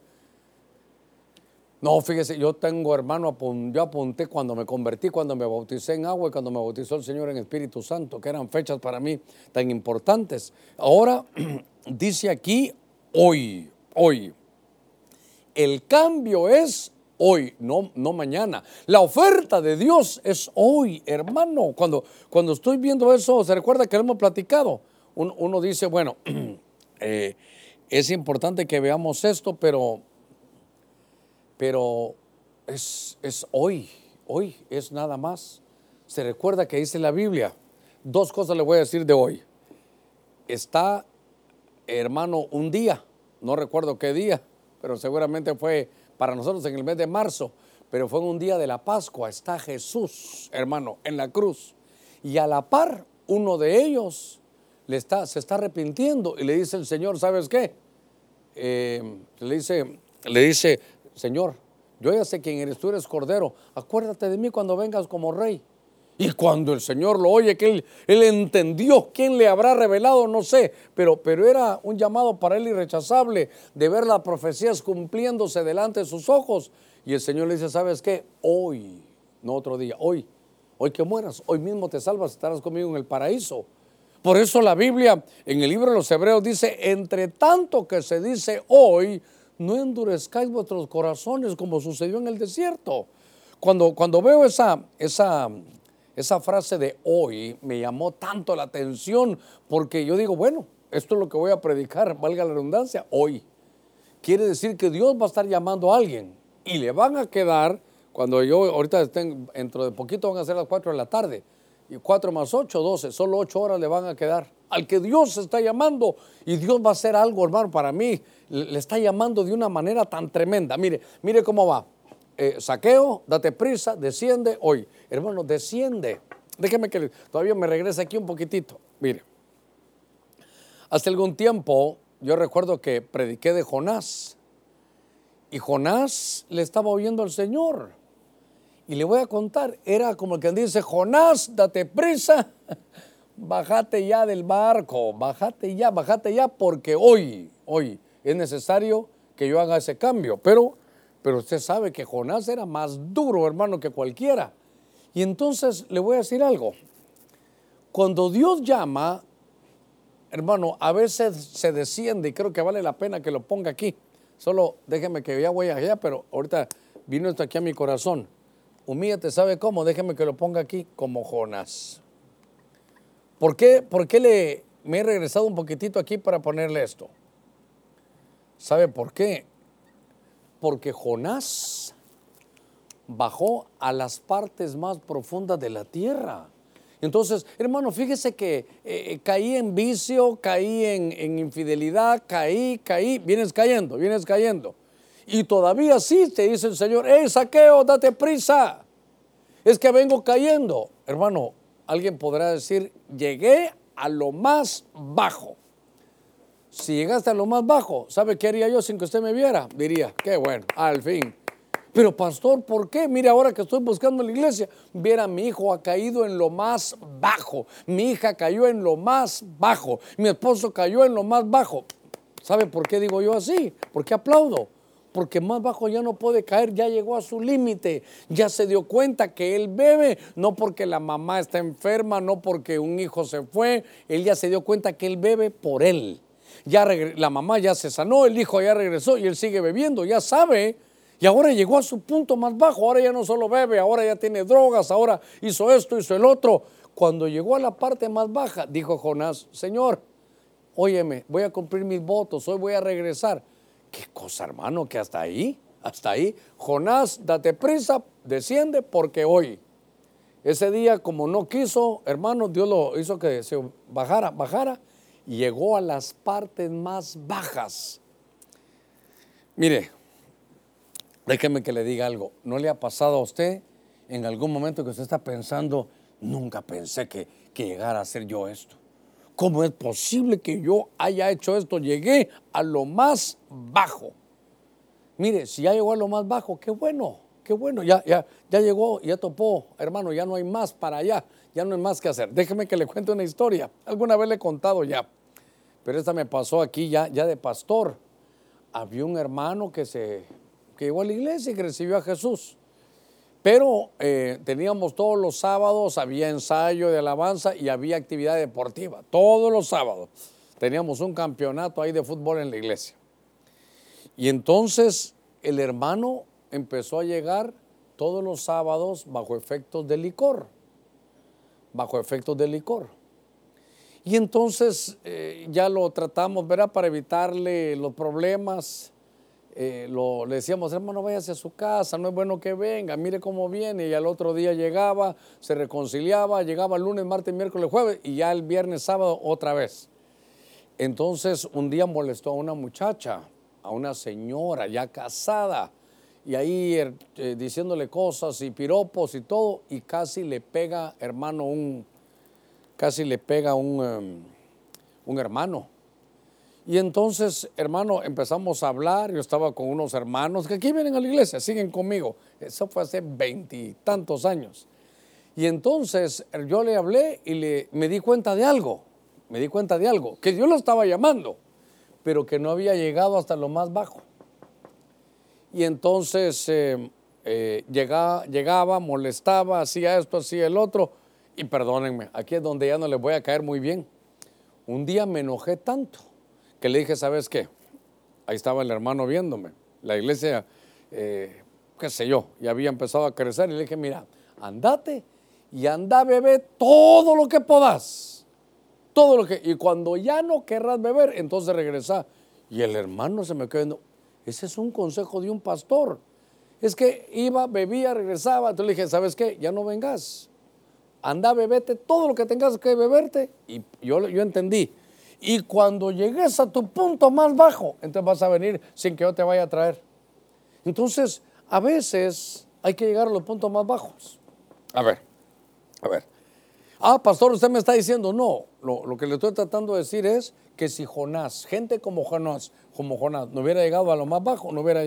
No, fíjese, yo tengo hermano, yo apunté cuando me convertí, cuando me bauticé en agua y cuando me bautizó el Señor en Espíritu Santo, que eran fechas para mí tan importantes. Ahora dice aquí hoy, hoy. El cambio es hoy, no, no mañana. La oferta de Dios es hoy, hermano. Cuando, cuando estoy viendo eso, se recuerda que lo hemos platicado. Un- uno dice, bueno, eh, es importante que veamos esto, pero pero es, es hoy, hoy es nada más. Se recuerda que dice la Biblia, dos cosas le voy a decir de hoy. Está, hermano, un día, no recuerdo qué día, pero seguramente fue para nosotros en el mes de marzo, pero fue un día de la Pascua, está Jesús, hermano, en la cruz. Y a la par, uno de ellos le está, se está arrepintiendo y le dice el Señor, ¿sabes qué? eh, le dice, le dice, Señor, yo ya sé quién eres, tú eres cordero, acuérdate de mí cuando vengas como rey. Y cuando el Señor lo oye, que él, él entendió quién le habrá revelado, no sé, pero, pero era un llamado para él irrechazable de ver las profecías cumpliéndose delante de sus ojos. Y el Señor le dice, ¿sabes qué? Hoy, no otro día, hoy, hoy que mueras, hoy mismo te salvas, estarás conmigo en el paraíso. Por eso la Biblia en el libro de los Hebreos dice, entre tanto que se dice hoy, no endurezcáis vuestros corazones como sucedió en el desierto. Cuando, cuando veo esa, esa, esa frase de hoy, me llamó tanto la atención porque yo digo, bueno, esto es lo que voy a predicar, valga la redundancia, hoy. Quiere decir que Dios va a estar llamando a alguien y le van a quedar, cuando yo ahorita estén, dentro de poquito van a ser las 4 de la tarde, y 4 más 8, 12, solo 8 horas le van a quedar. Al que Dios está llamando y Dios va a hacer algo, hermano, para mí, le está llamando de una manera tan tremenda. Mire, mire cómo va. Eh, saqueo, date prisa, desciende hoy. Hermano, desciende. Déjeme que todavía me regrese aquí un poquitito. Mire, hace algún tiempo yo recuerdo que prediqué de Jonás Y Jonás le estaba oyendo al Señor. Y le voy a contar, era como el que dice, Jonás, date prisa, bájate ya del barco, bájate ya, bájate ya, porque hoy, hoy es necesario que yo haga ese cambio. Pero, pero usted sabe que Jonás era más duro, hermano, que cualquiera. Y entonces le voy a decir algo. Cuando Dios llama, hermano, a veces se desciende y creo que vale la pena que lo ponga aquí. Solo déjeme que ya voy allá, pero ahorita vino esto aquí a mi corazón. Humíllate, ¿sabe cómo? Déjeme que lo ponga aquí como Jonás. ¿Por qué, ¿Por qué le, me he regresado un poquitito aquí para ponerle esto? ¿Sabe por qué? Porque Jonás bajó a las partes más profundas de la tierra. Entonces, hermano, fíjese que eh, caí en vicio, caí en, infidelidad, caí, caí, vienes cayendo, vienes cayendo. Y todavía sí te dice el Señor, hey, saqueo, date prisa. Es que vengo cayendo. Hermano, alguien podrá decir, llegué a lo más bajo. Si llegaste a lo más bajo, ¿sabe qué haría yo sin que usted me viera? Diría, qué bueno, al fin. Pero pastor, ¿por qué? Mire, ahora que estoy buscando la iglesia, viera, mi hijo ha caído en lo más bajo, mi hija cayó en lo más bajo, mi esposo cayó en lo más bajo. ¿Sabe por qué digo yo así? Porque aplaudo. Porque más bajo ya no puede caer, ya llegó a su límite, ya se dio cuenta que él bebe, no porque la mamá está enferma, no porque un hijo se fue, él ya se dio cuenta que él bebe por él. Ya la mamá ya se sanó, el hijo ya regresó y él sigue bebiendo, ya sabe y ahora llegó a su punto más bajo, ahora ya no solo bebe, ahora ya tiene drogas, ahora hizo esto, hizo el otro. Cuando llegó a la parte más baja, dijo Jonás, Señor, óyeme, voy a cumplir mis votos, hoy voy a regresar. ¿Qué cosa, hermano? Que hasta ahí, hasta ahí. Jonás, date prisa, desciende porque hoy. Ese día, como no quiso, hermano, Dios lo hizo que se bajara, bajara, y llegó a las partes más bajas. Mire, Déjeme que le diga algo. ¿No le ha pasado a usted en algún momento que usted está pensando, nunca pensé que, que llegara a hacer yo esto? ¿Cómo es posible que yo haya hecho esto? Llegué a lo más bajo. Mire, si ya llegó a lo más bajo, qué bueno, qué bueno, ya, ya, ya llegó, ya topó, hermano, ya no hay más para allá, ya no hay más que hacer. Déjeme que le cuente una historia. Alguna vez le he contado ya, pero esta me pasó aquí ya, ya de pastor. Había un hermano que se que llegó a la iglesia y que recibió a Jesús. Pero eh, teníamos todos los sábados, había ensayo de alabanza y había actividad deportiva. Todos los sábados teníamos un campeonato ahí de fútbol en la iglesia. Y entonces el hermano empezó a llegar todos los sábados bajo efectos de licor. Bajo efectos de licor. Y entonces eh, ya lo tratamos, ¿verdad? Para evitarle los problemas eh, lo, le decíamos, hermano, váyase a su casa, no es bueno que venga, mire cómo viene. Y al otro día llegaba, se reconciliaba, llegaba el lunes, martes, miércoles, jueves y ya el viernes, sábado otra vez. Entonces un día molestó a una muchacha, a una señora ya casada, y ahí er, eh, diciéndole cosas y piropos y todo, y casi le pega, hermano, un, casi le pega un, em, un hermano. Y entonces, hermano, empezamos a hablar. Yo estaba con unos hermanos que aquí vienen a la iglesia, siguen conmigo. Eso fue hace veintitantos años. Y entonces yo le hablé y le, me di cuenta de algo. Me di cuenta de algo, que yo lo estaba llamando, pero que no había llegado hasta lo más bajo. Y entonces eh, eh, llegaba, llegaba, molestaba, hacía esto, hacía el otro. Y perdónenme, aquí es donde ya no les voy a caer muy bien. Un día me enojé tanto que le dije, ¿sabes qué? Ahí estaba el hermano viéndome. La iglesia, eh, qué sé yo, ya había empezado a crecer y le dije, mira, andate y anda a beber todo lo que puedas. Todo lo que... Y cuando ya no querrás beber, entonces regresa. Y el hermano se me quedó viendo, ese es un consejo de un pastor. Es que iba, bebía, regresaba. Entonces le dije, ¿sabes qué? Ya no vengas. Anda, bebete todo lo que tengas que beberte. Y yo, yo entendí. Y cuando llegues a tu punto más bajo, entonces vas a venir sin que yo te vaya a traer. Entonces, a veces hay que llegar a los puntos más bajos. A ver, a ver. Ah, pastor, usted me está diciendo, no, lo, que le estoy tratando de decir es que si Jonás, gente como Jonás, como Jonás, no hubiera llegado a lo más bajo, no hubiera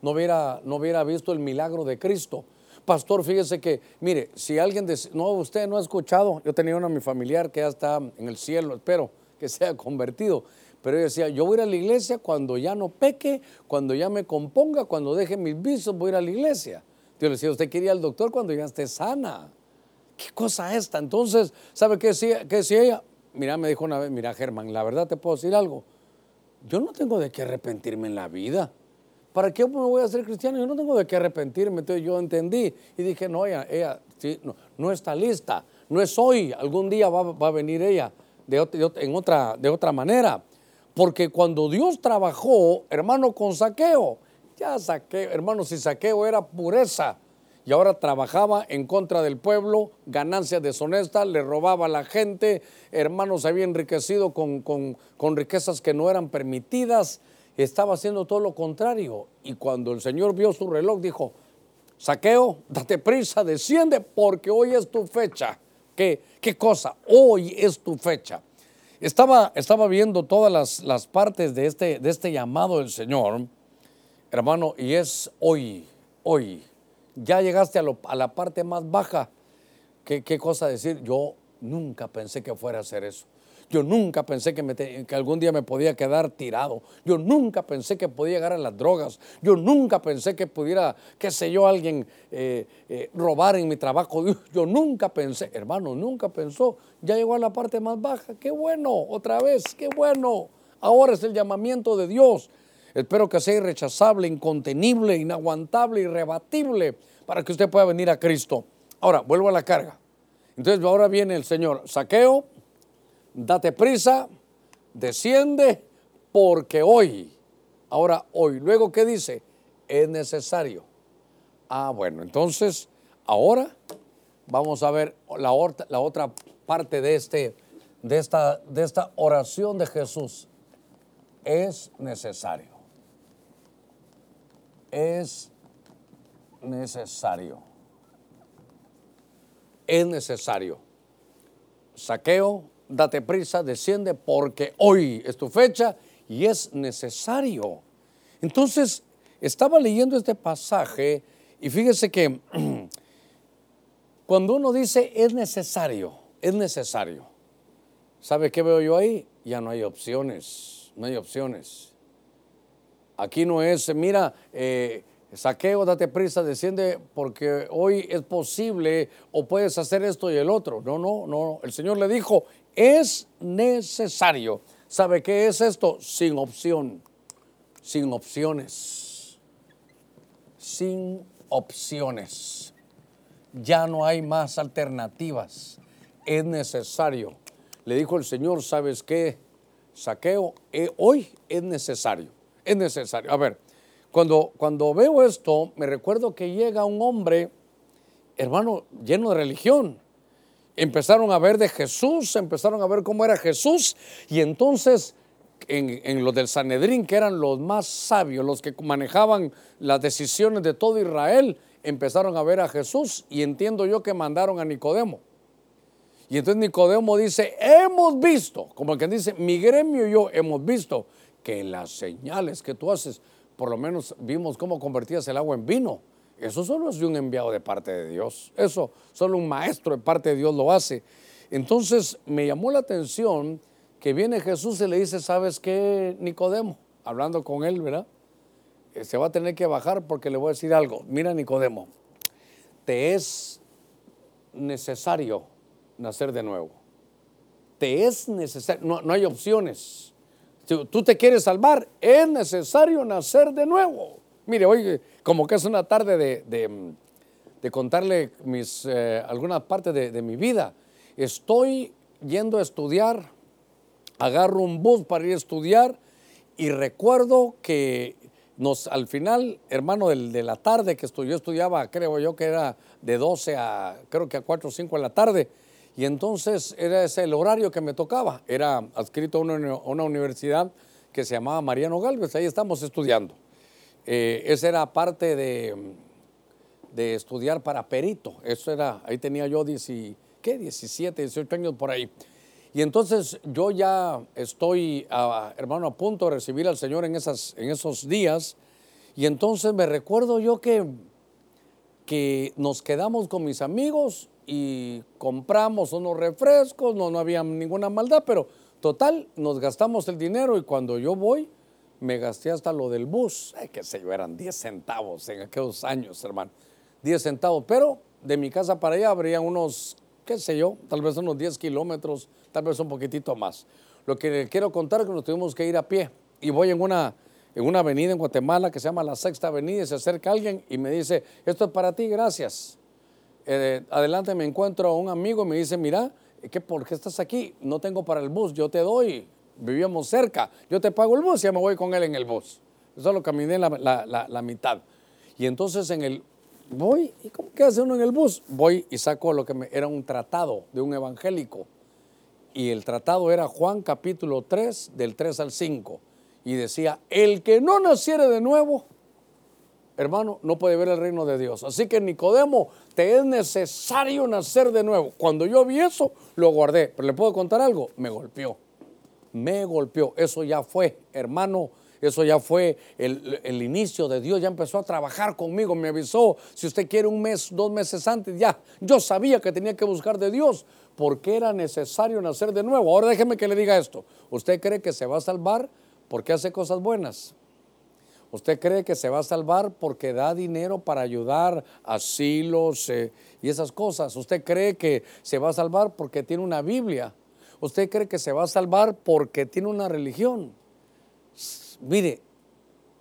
no hubiera, no hubiera visto el milagro de Cristo. Pastor, fíjese que, mire, si alguien, dec- no, usted no ha escuchado, yo tenía una mi familiar que ya está en el cielo, espero que sea convertido, pero ella decía, yo voy a ir a la iglesia cuando ya no peque, cuando ya me componga, cuando deje mis vicios, voy a ir a la iglesia. Yo le decía, usted quería al doctor cuando ya esté sana. ¿Qué cosa esta? Entonces, ¿sabe qué decía, qué decía ella? Mira, me dijo una vez, mira Germán, la verdad te puedo decir algo. Yo no tengo de qué arrepentirme en la vida. ¿Para qué me voy a hacer cristiano? Yo no tengo de qué arrepentirme. Entonces yo entendí y dije, no, ella, ella sí, no, no está lista. No es hoy. Algún día va, va a venir ella de, otra, de otra manera. Porque cuando Dios trabajó, hermano, con saqueo, ya saqueo, hermano, si saqueo era pureza y ahora trabajaba en contra del pueblo, ganancias deshonestas, le robaba a la gente, hermanos se había enriquecido con, con- con riquezas que no eran permitidas, estaba haciendo todo lo contrario. Y cuando el Señor vio su reloj, dijo, Saqueo, date prisa, desciende, porque hoy es tu fecha. ¿Qué, cosa? Hoy es tu fecha. Estaba, estaba viendo todas las, las partes de este, de este llamado del Señor, hermano, y es hoy, hoy. Ya llegaste a, lo- a la parte más baja. ¿Qué, qué cosa decir? Yo nunca pensé que fuera a hacer eso. Yo nunca pensé que, que algún día me podía quedar tirado. Yo nunca pensé que podía llegar a las drogas. Yo nunca pensé que pudiera, qué sé yo, alguien eh, eh, robar en mi trabajo. Yo nunca pensé, hermano, nunca pensó. Ya llegó a la parte más baja. Qué bueno, otra vez, qué bueno. Ahora es el llamamiento de Dios. Espero que sea irrechazable, incontenible, inaguantable, irrebatible para que usted pueda venir a Cristo. Ahora, vuelvo a la carga. Entonces ahora viene el Señor. Saqueo, date prisa, desciende, porque hoy, ahora hoy, luego ¿qué dice? Es necesario. Ah, bueno, entonces ahora vamos a ver la, la otra parte de, este, de, esta, de esta oración de Jesús. Es necesario. Es necesario. Es necesario. Saqueo, date prisa, desciende porque hoy es tu fecha y es necesario. Entonces, estaba leyendo este pasaje y fíjese que cuando uno dice es necesario, es necesario. ¿Sabe qué veo yo ahí? Ya no hay opciones, no hay opciones. Aquí no es, mira, eh, saqueo, date prisa, desciende porque hoy es posible o puedes hacer esto y el otro. No, no, no. El Señor le dijo, es necesario. ¿Sabe qué es esto? Sin opción, sin opciones, sin opciones. Ya no hay más alternativas. Es necesario. Le dijo el Señor, ¿sabes qué? Saqueo, eh, hoy es necesario. Es necesario. A ver, cuando, cuando veo esto, me recuerdo que llega un hombre, hermano, lleno de religión. Empezaron a ver de Jesús, empezaron a ver cómo era Jesús, y entonces en, en los del Sanedrín, que eran los más sabios, los que manejaban las decisiones de todo Israel, empezaron a ver a Jesús, y entiendo yo que mandaron a Nicodemo. Y entonces Nicodemo dice, hemos visto, como el que dice, mi gremio y yo hemos visto que las señales que tú haces, por lo menos vimos cómo convertías el agua en vino. Eso solo es de un enviado de parte de Dios. Eso solo un maestro de parte de Dios lo hace. Entonces me llamó la atención que viene Jesús y le dice, ¿sabes qué, Nicodemo? Hablando con él, ¿verdad? Eh, Se va a tener que bajar porque le voy a decir algo. Mira, Nicodemo, te es necesario nacer de nuevo. Te es necesario, no, no hay opciones. Si tú te quieres salvar, es necesario nacer de nuevo. Mire, hoy como que es una tarde de, de- de contarle mis, eh, algunas partes de, de mi vida. Estoy yendo a estudiar, agarro un bus para ir a estudiar y recuerdo que nos, al final, hermano, del- de la tarde que estu- yo estudiaba, creo yo que era de 12 a, creo que a 4 o 5 de la tarde, y entonces era ese el horario que me tocaba. Era adscrito a una, una universidad que se llamaba Mariano Galvez, ahí estamos estudiando. Eh, esa era parte de, de estudiar para perito. Eso era, ahí tenía yo 10 y- ¿qué? 17, 18 años por ahí. Y entonces yo ya estoy, ah, hermano, a punto de recibir al Señor en, esas, en esos días. Y entonces me recuerdo yo que, que nos quedamos con mis amigos y compramos unos refrescos, no, no había ninguna maldad, pero total, nos gastamos el dinero y cuando yo voy, me gasté hasta lo del bus, ay, qué sé yo, eran 10 centavos en aquellos años, hermano, 10 centavos, pero de mi casa para allá habría unos, qué sé yo, tal vez unos 10 kilómetros, tal vez un poquitito más. Lo que le quiero contar es que nos tuvimos que ir a pie y voy en una, en una avenida en Guatemala que se llama la Sexta Avenida y se acerca alguien y me dice, esto es para ti, gracias. Eh, adelante me encuentro a un amigo y me dice, mira, ¿qué, ¿por qué estás aquí? No tengo para el bus, yo te doy, vivíamos cerca, yo te pago el bus y ya me voy con él en el bus. Solo caminé la, la, la, la mitad. Y entonces en el, voy, ¿y cómo qué hace uno en el bus? Voy y saco lo que me, era un tratado de un evangélico. Y el tratado era Juan capítulo 3, del 3 al 5. Y decía, el que no naciere de nuevo, hermano, no puede ver el reino de Dios. Así que Nicodemo, te es necesario nacer de nuevo. Cuando yo vi eso, lo guardé. Pero le puedo contar algo, me golpeó. Me golpeó. Eso ya fue, hermano. Eso ya fue el, el, inicio de Dios, ya empezó a trabajar conmigo, me avisó, si usted quiere un mes, dos meses antes, ya, yo sabía que tenía que buscar de Dios, porque era necesario nacer de nuevo. Ahora déjeme que le diga esto, ¿usted cree que se va a salvar porque hace cosas buenas? ¿Usted cree que se va a salvar porque da dinero para ayudar asilos eh, y esas cosas? ¿Usted cree que se va a salvar porque tiene una Biblia? ¿Usted cree que se va a salvar porque tiene una religión? Mire,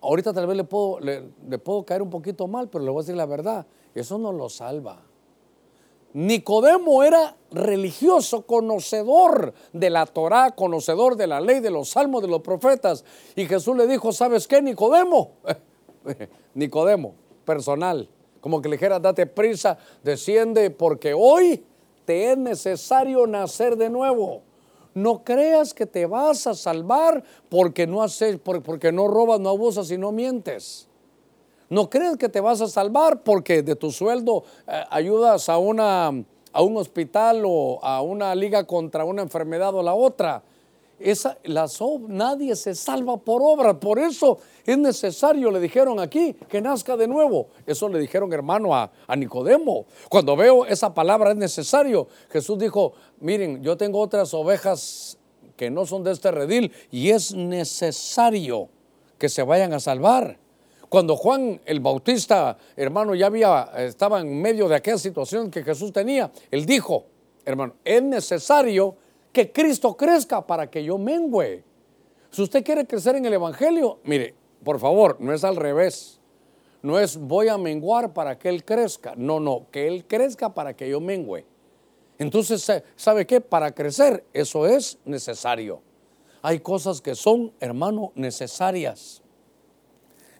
ahorita tal vez le puedo, le, puedo caer un poquito mal, pero le voy a decir la verdad, eso no lo salva. Nicodemo era religioso, conocedor de la Torá, conocedor de la ley, de los salmos, de los profetas. Y Jesús le dijo, ¿sabes qué, Nicodemo? Nicodemo, personal. Como que le dijera, date prisa, desciende, porque hoy te es necesario nacer de nuevo. No creas que te vas a salvar porque no haces, porque no robas, no abusas y no mientes. No creas que te vas a salvar porque de tu sueldo eh, ayudas a, una, a un hospital o a una liga contra una enfermedad o la otra. Esa, las, nadie se salva por obra, por eso es necesario, le dijeron aquí, que nazca de nuevo. Eso le dijeron, hermano, a, a Nicodemo. Cuando veo esa palabra es necesario, Jesús dijo, miren, yo tengo otras ovejas que no son de este redil y es necesario que se vayan a salvar. Cuando Juan el Bautista, hermano, ya había, estaba en medio de aquella situación que Jesús tenía, él dijo, hermano, es necesario que Cristo crezca para que yo mengüe. Si usted quiere crecer en el Evangelio, mire, por favor, no es al revés. No es voy a menguar para que Él crezca. No, no, que Él crezca para que yo mengüe. Entonces, ¿sabe qué? Para crecer, eso es necesario. Hay cosas que son, hermano, necesarias.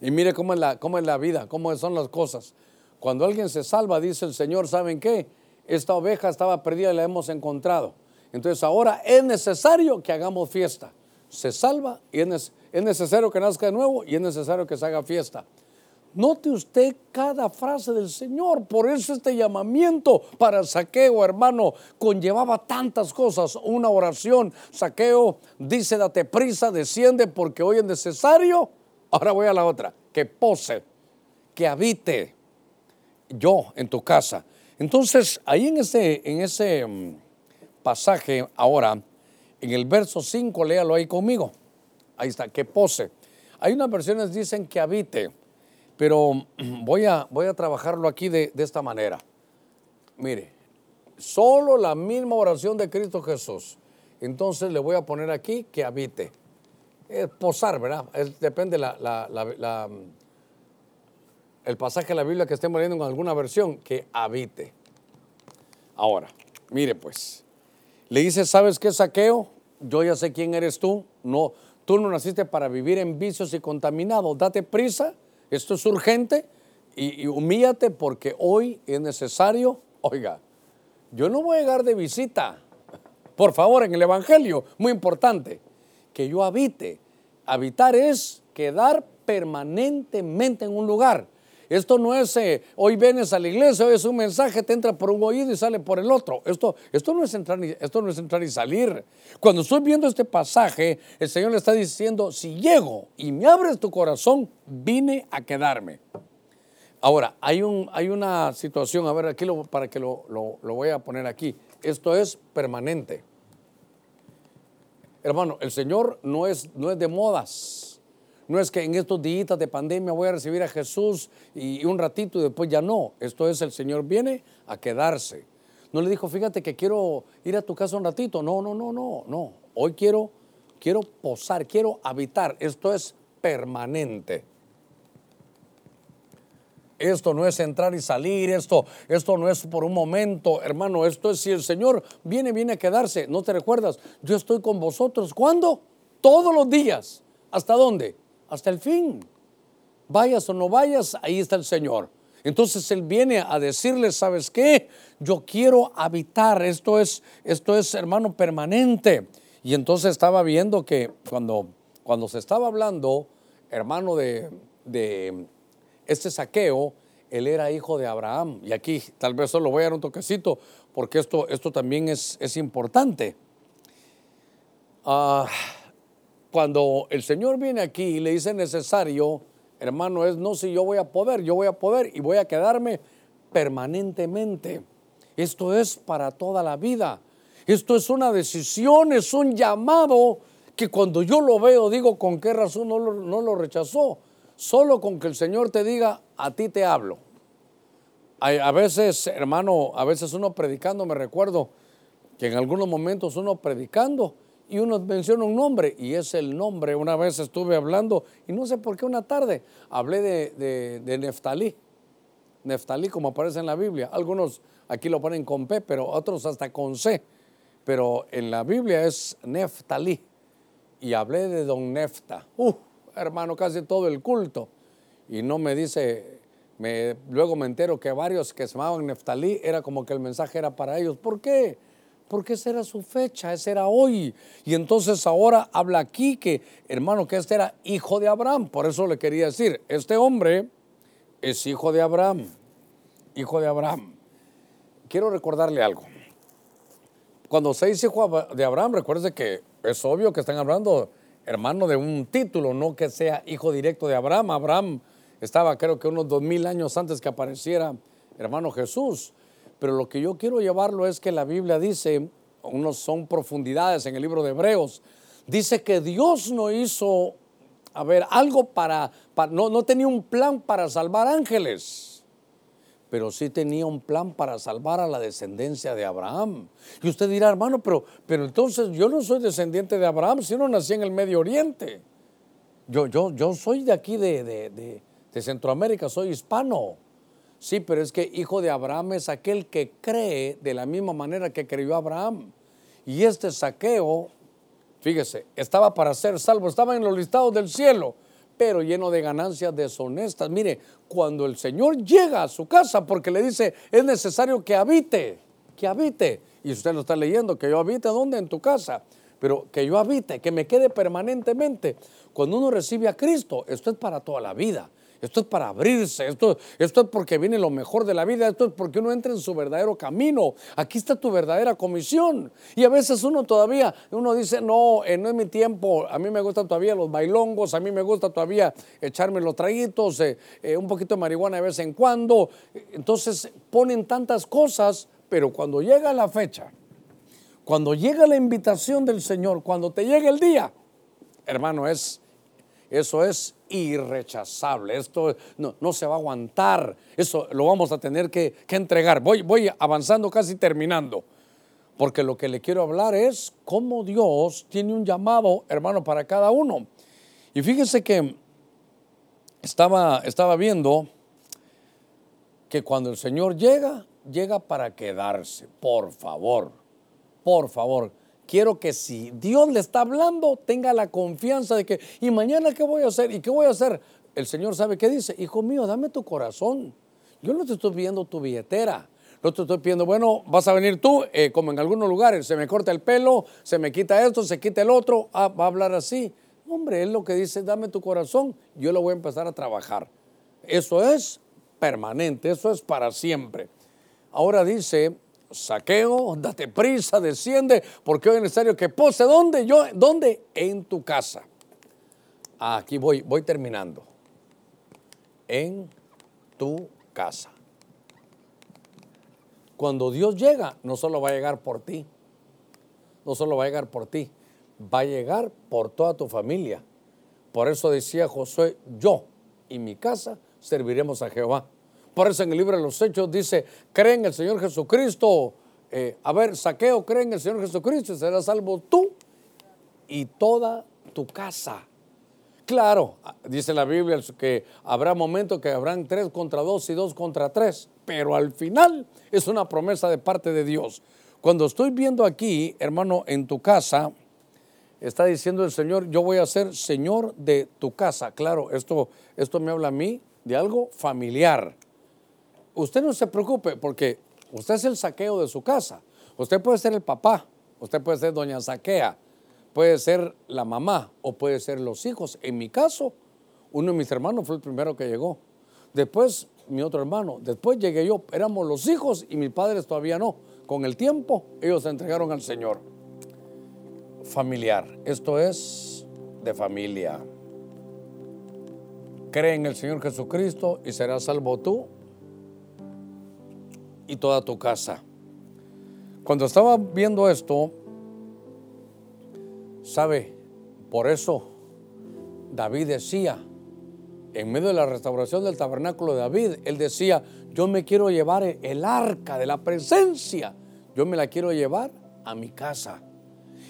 Y mire cómo es, la, cómo es la vida, cómo son las cosas. Cuando alguien se salva, dice el Señor, ¿saben qué? Esta oveja estaba perdida y la hemos encontrado. Entonces ahora es necesario que hagamos fiesta. Se salva y es, es necesario que nazca de nuevo y es necesario que se haga fiesta. Note usted cada frase del Señor. Por eso este llamamiento para saqueo, hermano, conllevaba tantas cosas. Una oración, saqueo, dice, date prisa, desciende porque hoy es necesario Ahora voy a la otra, que pose, que habite yo en tu casa. Entonces, ahí en ese, en ese mm, pasaje, ahora, en el verso 5, léalo ahí conmigo. Ahí está, que pose. Hay unas versiones que dicen que habite, pero voy a, voy a trabajarlo aquí de, de esta manera. Mire, solo la misma oración de Cristo Jesús. Entonces le voy a poner aquí que habite es posar, ¿verdad? depende la, el pasaje de la Biblia que estemos leyendo en alguna versión, que habite. Ahora, mire pues, le dice, ¿sabes qué saqueo? Yo ya sé quién eres tú. No, tú no naciste para vivir en vicios y contaminados. Date prisa, esto es urgente y, y humíllate porque hoy es necesario. Oiga, yo no voy a llegar de visita. Por favor, en el Evangelio, muy importante que yo habite. Habitar es quedar permanentemente en un lugar. Esto no es, eh, hoy vienes a la iglesia, hoy es un mensaje, te entra por un oído y sale por el otro. Esto, esto, no es entrar esto no es entrar y salir. Cuando estoy viendo este pasaje, el Señor le está diciendo, si llego y me abres tu corazón, vine a quedarme. Ahora, hay, un, hay una situación, a ver, aquí lo, para que lo, lo, lo voy a poner aquí. Esto es permanente. Hermano, el Señor no es, no es de modas. No es que en estos días de pandemia voy a recibir a Jesús y un ratito y después ya no. Esto es el Señor viene a quedarse. No le dijo, fíjate que quiero ir a tu casa un ratito. No, no, no, no, no. Hoy quiero, quiero posar, quiero habitar. Esto es permanente. Esto no es entrar y salir, esto, esto no es por un momento, hermano, esto es si el Señor viene, viene a quedarse. ¿No te recuerdas? Yo estoy con vosotros. ¿Cuándo? Todos los días. ¿Hasta dónde? Hasta el fin. Vayas o no vayas, ahí está el Señor. Entonces Él viene a decirle, ¿sabes qué? Yo quiero habitar, esto es, esto es hermano permanente. Y entonces estaba viendo que cuando, cuando se estaba hablando, hermano, de, de este saqueo, él era hijo de Abraham. Y aquí tal vez solo voy a dar un toquecito, porque esto, esto también es, es importante. Ah, cuando el Señor viene aquí y le dice necesario, hermano, es no si yo voy a poder, yo voy a poder y voy a quedarme permanentemente. Esto es para toda la vida. Esto es una decisión, es un llamado que cuando yo lo veo digo con qué razón no lo, no lo rechazó. Solo con que el Señor te diga, a ti te hablo. A veces, hermano, a veces uno predicando, me recuerdo que en algunos momentos uno predicando y uno menciona un nombre y es el nombre. Una vez estuve hablando y no sé por qué una tarde hablé de, de, Neftalí. Neftalí como aparece en la Biblia. Algunos aquí lo ponen con P, pero otros hasta con C. Pero en la Biblia es Neftalí. Y hablé de don Nefta. Uh, hermano, casi todo el culto. Y no me dice, me, luego me entero que varios que se llamaban Neftalí era como que el mensaje era para ellos. ¿Por qué? Porque esa era su fecha, ese era hoy. Y entonces ahora habla aquí que, hermano, que este era hijo de Abraham. Por eso le quería decir, este hombre es hijo de Abraham. Hijo de Abraham. Quiero recordarle algo. Cuando se dice hijo de Abraham, recuerde que es obvio que están hablando hermano de un título, no que sea hijo directo de Abraham. Abraham estaba creo que unos dos mil años antes que apareciera hermano Jesús. Pero lo que yo quiero llevarlo es que la Biblia dice, unos son profundidades en el libro de Hebreos, dice que Dios no hizo, a ver, algo para, no, no tenía un plan para salvar ángeles pero sí tenía un plan para salvar a la descendencia de Abraham. Y usted dirá, hermano, pero, pero entonces yo no soy descendiente de Abraham, si no nací en el Medio Oriente. Yo, yo, yo soy de aquí, de, de, de, Centroamérica, soy hispano. Sí, pero es que hijo de Abraham es aquel que cree de la misma manera que creyó Abraham. Y este saqueo, fíjese, estaba para ser salvo, estaba en los listados del cielo pero lleno de ganancias deshonestas. Mire, cuando el Señor llega a su casa porque le dice, es necesario que habite, que habite. Y usted lo está leyendo, que yo habite, ¿dónde? En tu casa. Pero que yo habite, que me quede permanentemente. Cuando uno recibe a Cristo, esto es para toda la vida. Esto es para abrirse, esto, es porque viene lo mejor de la vida, esto es porque uno entra en su verdadero camino. Aquí está tu verdadera comisión. Y a veces uno todavía, uno dice, no, eh, no es mi tiempo, a mí me gustan todavía los bailongos, a mí me gusta todavía echarme los traguitos, eh, eh, un poquito de marihuana de vez en cuando. Entonces ponen tantas cosas, pero cuando llega la fecha, cuando llega la invitación del Señor, cuando te llega el día, hermano, es, eso es irrechazable. Esto no, se va a aguantar. Eso lo vamos a tener que, entregar. Voy, avanzando, casi terminando. Porque lo que le quiero hablar es cómo Dios tiene un llamado, hermano, para cada uno. Y fíjese que estaba viendo que cuando el Señor llega, llega para quedarse. Por favor, por favor quiero que si Dios le está hablando, tenga la confianza de que, ¿y mañana qué voy a hacer? ¿Y qué voy a hacer? El Señor sabe qué dice, hijo mío, dame tu corazón. Yo no te estoy pidiendo tu billetera. No te estoy pidiendo, bueno, vas a venir tú, eh, como en algunos lugares, se me corta el pelo, se me quita esto, se quita el otro, ah, va a hablar así. Hombre, él lo que dice, dame tu corazón, yo lo voy a empezar a trabajar. Eso es permanente, eso es para siempre. Ahora dice, saqueo, date prisa, desciende, porque hoy es necesario que pose. ¿Dónde? Yo, ¿Dónde? En tu casa. Aquí voy, voy terminando. En tu casa. Cuando Dios llega, no solo va a llegar por ti, no solo va a llegar por ti, va a llegar por toda tu familia. Por eso decía Josué, yo y mi casa serviremos a Jehová. Eso en el libro de los Hechos dice, cree en el Señor Jesucristo. Eh, a ver, saqueo, cree en el Señor Jesucristo y serás salvo tú y toda tu casa. Claro, dice la Biblia que habrá momentos que habrán tres contra dos y dos contra tres, pero al final es una promesa de parte de Dios. Cuando estoy viendo aquí, hermano, en tu casa, está diciendo el Señor, yo voy a ser Señor de tu casa. Claro, esto, esto me habla a mí de algo familiar. Usted no se preocupe porque usted es el saqueo de su casa. Usted puede ser el papá, usted puede ser doña saquea, Puede ser la mamá o puede ser los hijos. En mi caso, uno de mis hermanos fue el primero que llegó. Después mi otro hermano. Después llegué yo. Éramos los hijos y mis padres todavía no. Con el tiempo ellos se entregaron al Señor. Familiar. Esto es de familia. Cree en el Señor Jesucristo y serás salvo tú y toda tu casa. Cuando estaba viendo esto, ¿Sabe? Por eso David decía, en medio de la restauración del tabernáculo de David, él decía, yo me quiero llevar el arca de la presencia, yo me la quiero llevar a mi casa.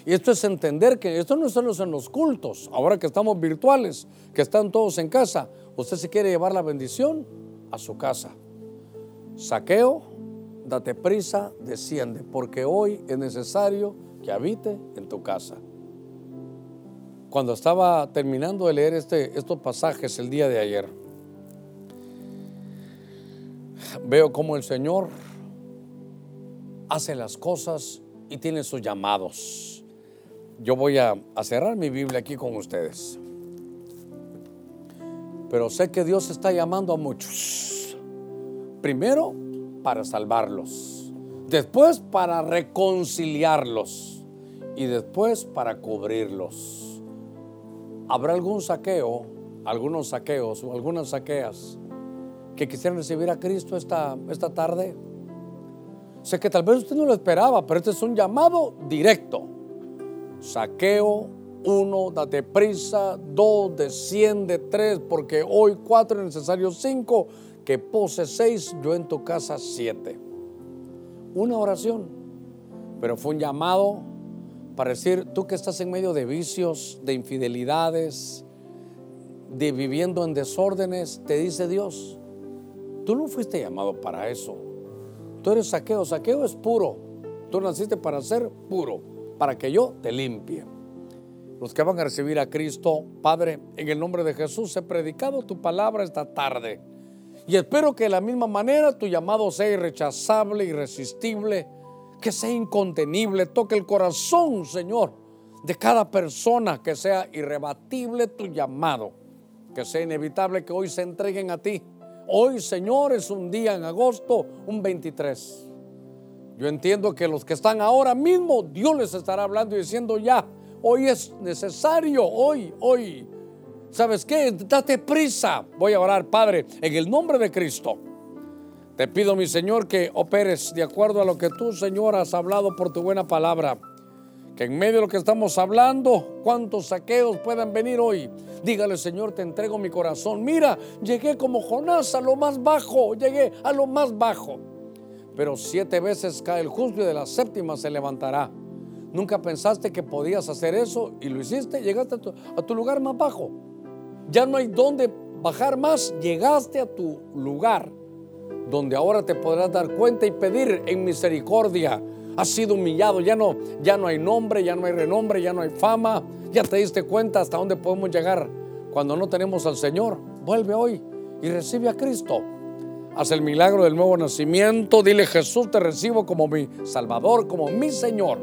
Y esto es entender que esto no solo en los cultos, ahora que estamos virtuales, que están todos en casa, usted se quiere llevar la bendición a su casa. Saqueo, date prisa, desciende, porque hoy es necesario que habite en tu casa cuando estaba terminando de leer este, estos pasajes el día de ayer, veo cómo el Señor hace las cosas y tiene sus llamados. Yo voy a, a cerrar mi Biblia aquí con ustedes. Pero sé que Dios está llamando a muchos. Primero, para salvarlos. Después, para reconciliarlos. Y después, para cubrirlos. ¿Habrá algún saqueo, algunos saqueos o algunas saqueas que quisieran recibir a Cristo esta, esta tarde? Sé que tal vez usted no lo esperaba, pero este es un llamado directo. Saqueo, uno, date prisa, dos, desciende, tres, porque hoy cuatro es necesario cinco, que pose seis, yo en tu casa siete. Una oración, pero fue un llamado para decir, tú que estás en medio de vicios, de infidelidades, de viviendo en desórdenes, te dice Dios, tú no fuiste llamado para eso. Tú eres saqueo, saqueo es puro. Tú naciste para ser puro, para que yo te limpie. Los que van a recibir a Cristo, Padre, en el nombre de Jesús, he predicado tu palabra esta tarde. Y espero que de la misma manera tu llamado sea irrechazable, irresistible que sea incontenible, toque el corazón, Señor, de cada persona, que sea irrebatible tu llamado, que sea inevitable que hoy se entreguen a ti. Hoy, Señor, es un día en agosto, un 23. Yo entiendo que los que están ahora mismo, Dios les estará hablando y diciendo ya, hoy es necesario, hoy, hoy. ¿Sabes qué? Date prisa. Voy a orar, Padre, en el nombre de Cristo. Te pido, mi Señor, que operes de acuerdo a lo que tú, Señor, has hablado por tu buena palabra. Que en medio de lo que estamos hablando, cuántos saqueos puedan venir hoy. Dígale, Señor, te entrego mi corazón. Mira, llegué como Jonás a lo más bajo, llegué a lo más bajo. Pero siete veces cae el justo y de la séptima se levantará. Nunca pensaste que podías hacer eso y lo hiciste, llegaste a tu, a tu lugar más bajo. Ya no hay dónde bajar más, llegaste a tu lugar donde ahora te podrás dar cuenta y pedir en misericordia. Has sido humillado, ya no, ya no hay nombre, ya no hay renombre, ya no hay fama, ya te diste cuenta hasta dónde podemos llegar cuando no tenemos al Señor. Vuelve hoy y recibe a Cristo. Haz el milagro del nuevo nacimiento. Dile Jesús, te recibo como mi Salvador, como mi Señor.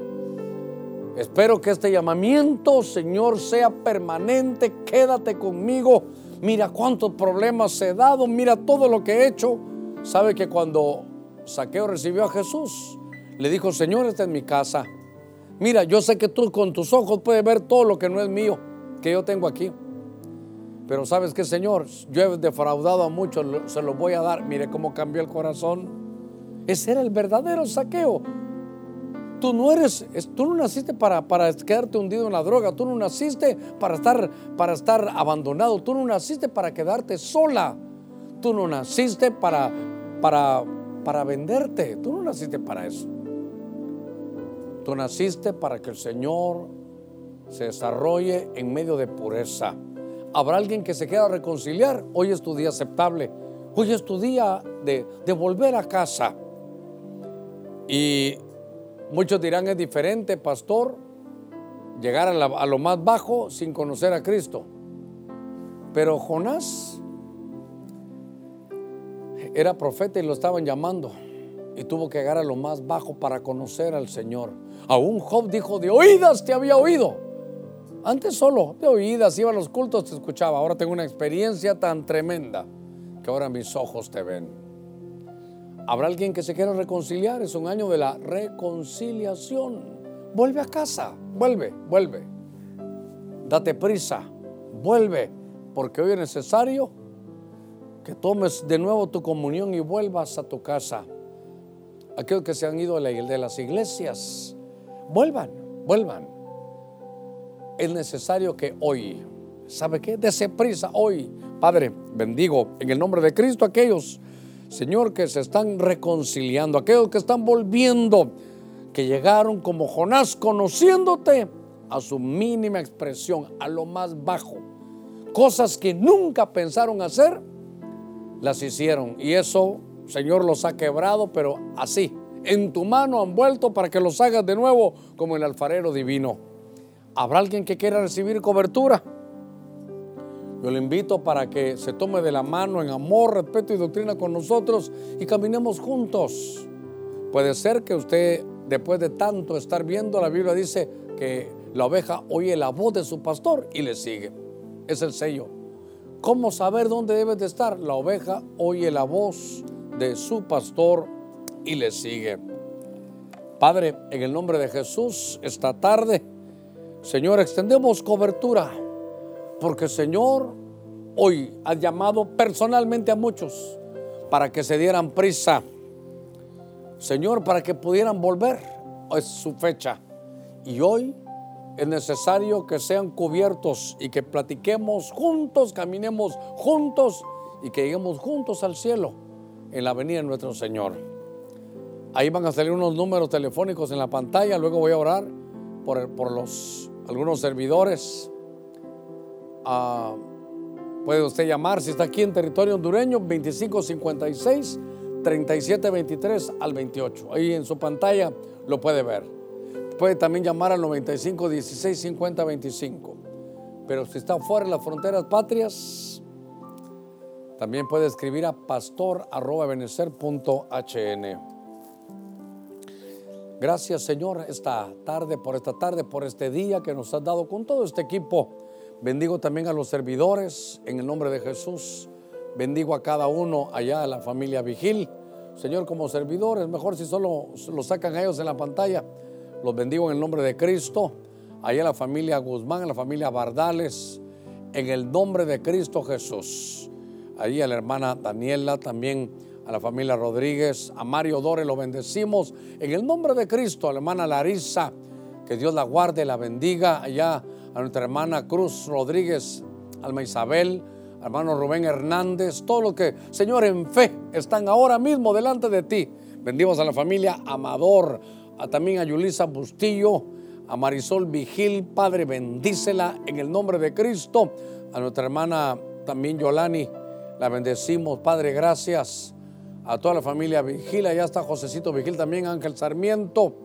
Espero que este llamamiento, Señor, sea permanente. Quédate conmigo. Mira cuántos problemas he dado. Mira todo lo que he hecho. Sabe que cuando Saqueo recibió a Jesús, le dijo, Señor, esta es mi casa. Mira, yo sé que tú con tus ojos puedes ver todo lo que no es mío, que yo tengo aquí. Pero sabes que, Señor, yo he defraudado a muchos, se los voy a dar. Mire cómo cambió el corazón. Ese era el verdadero saqueo. Tú no eres, tú no naciste para, para quedarte hundido en la droga, tú no naciste para estar, para estar abandonado, tú no naciste para quedarte sola, tú no naciste para, para, para venderte, tú no naciste para eso. Tú naciste para que el Señor se desarrolle en medio de pureza. Habrá alguien que se quiera reconciliar. Hoy es tu día aceptable. Hoy es tu día de, volver a casa. Y Muchos dirán es diferente, pastor, llegar a, lo más bajo sin conocer a Cristo. Pero Jonás era profeta y lo estaban llamando y tuvo que llegar a lo más bajo para conocer al Señor. Aún Job dijo, de oídas te había oído. Antes solo de oídas iba a los cultos, te escuchaba. Ahora tengo una experiencia tan tremenda que ahora mis ojos te ven. Habrá alguien que se quiera reconciliar, es un año de la reconciliación. Vuelve a casa, vuelve, vuelve. Date prisa, vuelve, porque hoy es necesario que tomes de nuevo tu comunión y vuelvas a tu casa. Aquellos que se han ido de las iglesias, vuelvan, vuelvan. Es necesario que hoy, ¿sabe qué? Dese prisa hoy. Padre, bendigo en el nombre de Cristo aquellos Señor, que se están reconciliando, aquellos que están volviendo, que llegaron como Jonás conociéndote a su mínima expresión, a lo más bajo. Cosas que nunca pensaron hacer, las hicieron. Y eso, Señor, los ha quebrado, pero así, en tu mano han vuelto para que los hagas de nuevo como el alfarero divino. ¿Habrá alguien que quiera recibir cobertura? Yo le invito para que se tome de la mano en amor, respeto y doctrina con nosotros y caminemos juntos. Puede ser que usted, después de tanto estar viendo, la Biblia dice que la oveja oye la voz de su pastor y le sigue. Es el sello. ¿Cómo saber dónde debe de estar? La oveja oye la voz de su pastor y le sigue. Padre, en el nombre de Jesús, esta tarde, Señor, extendemos cobertura porque Señor, hoy has llamado personalmente a muchos para que se dieran prisa. Señor, para que pudieran volver. Es su fecha. Y hoy es necesario que sean cubiertos y que platiquemos juntos, caminemos juntos y que lleguemos juntos al cielo en la venida de nuestro Señor. Ahí van a salir unos números telefónicos en la pantalla. Luego voy a orar por, por los, algunos servidores Puede usted llamar si está aquí en territorio hondureño 2556 3723 al 28. Ahí en su pantalla lo puede ver. Puede también llamar al 95 16 50 25. Pero si está fuera de las fronteras patrias, también puede escribir a pastor.benecer.hn. Gracias Señor esta tarde, por esta tarde, por este día que nos has dado con todo este equipo Bendigo también a los servidores en el nombre de Jesús. Bendigo a cada uno allá de la familia Vigil. Señor, como servidores, mejor si solo lo sacan a ellos en la pantalla. Los bendigo en el nombre de Cristo. Allá la familia Guzmán, a la familia Bardales, en el nombre de Cristo Jesús. Allí a la hermana Daniela, también a la familia Rodríguez, a Mario Dore, lo bendecimos en el nombre de Cristo. A la hermana Larisa, que Dios la guarde, la bendiga allá a nuestra hermana Cruz Rodríguez, alma Isabel, hermano Rubén Hernández, todos los que, Señor, en fe están ahora mismo delante de ti. Bendimos a la familia Amador, también a Yulisa Bustillo, a Marisol Vigil, Padre, bendícela en el nombre de Cristo. A nuestra hermana también Yolani, la bendecimos, Padre, gracias. A toda la familia Vigil, allá está Josecito Vigil, también Ángel Sarmiento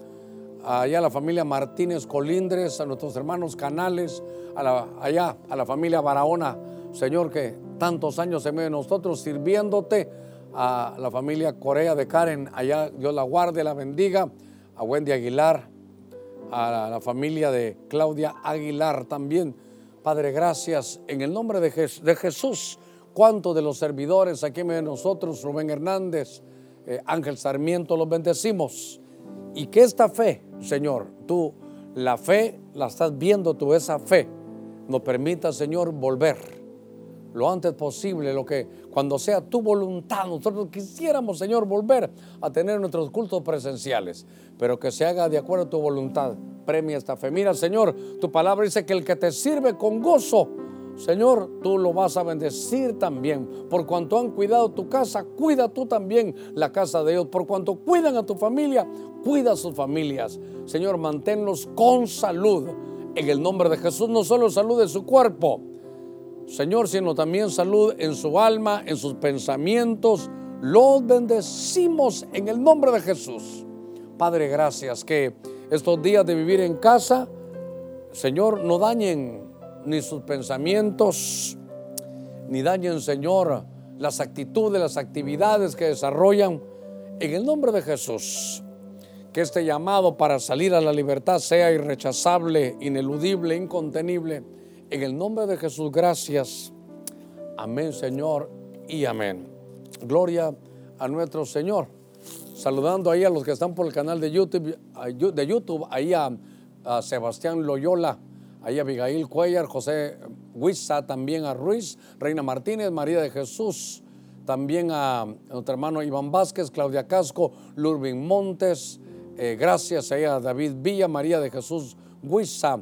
allá a la familia Martínez Colindres, a nuestros hermanos Canales, allá a la familia Barahona, Señor, que tantos años se medio de nosotros sirviéndote, a la familia Corea de Karen, allá Dios la guarde, la bendiga, a Wendy Aguilar, a la familia de Claudia Aguilar también. Padre, gracias en el nombre de, Jes- de Jesús. ¿Cuántos de los servidores aquí de nosotros, Rubén Hernández, eh, Ángel Sarmiento, los bendecimos? Y que esta fe, Señor, tú, la fe, la estás viendo tú, esa fe, nos permita, Señor, volver lo antes posible, lo que cuando sea tu voluntad, nosotros quisiéramos, Señor, volver a tener nuestros cultos presenciales, pero que se haga de acuerdo a tu voluntad. Premia esta fe. Mira, Señor, tu palabra dice que el que te sirve con gozo, Señor, tú lo vas a bendecir también. Por cuanto han cuidado tu casa, cuida tú también la casa de ellos. Por cuanto cuidan a tu familia, cuida a sus familias. Señor, manténlos con salud. En el nombre de Jesús, no solo salud de su cuerpo, Señor, sino también salud en su alma, en sus pensamientos. Los bendecimos en el nombre de Jesús. Padre, gracias que estos días de vivir en casa, Señor, no dañen ni sus pensamientos, ni dañen, Señor, las actitudes, las actividades que desarrollan. En el nombre de Jesús, que este llamado para salir a la libertad sea irrechazable, ineludible, incontenible. En el nombre de Jesús, gracias. Amén, Señor, y amén. Gloria a nuestro Señor. Saludando ahí a los que están por el canal de YouTube, de YouTube ahí a, a Sebastián Loyola, ahí a Abigail Cuellar, José Huiza, también a Ruiz, Reina Martínez, María de Jesús, también a nuestro hermano Iván Vázquez, Claudia Casco, Lurvin Montes, eh, gracias ahí a David Villa, María de Jesús Huiza,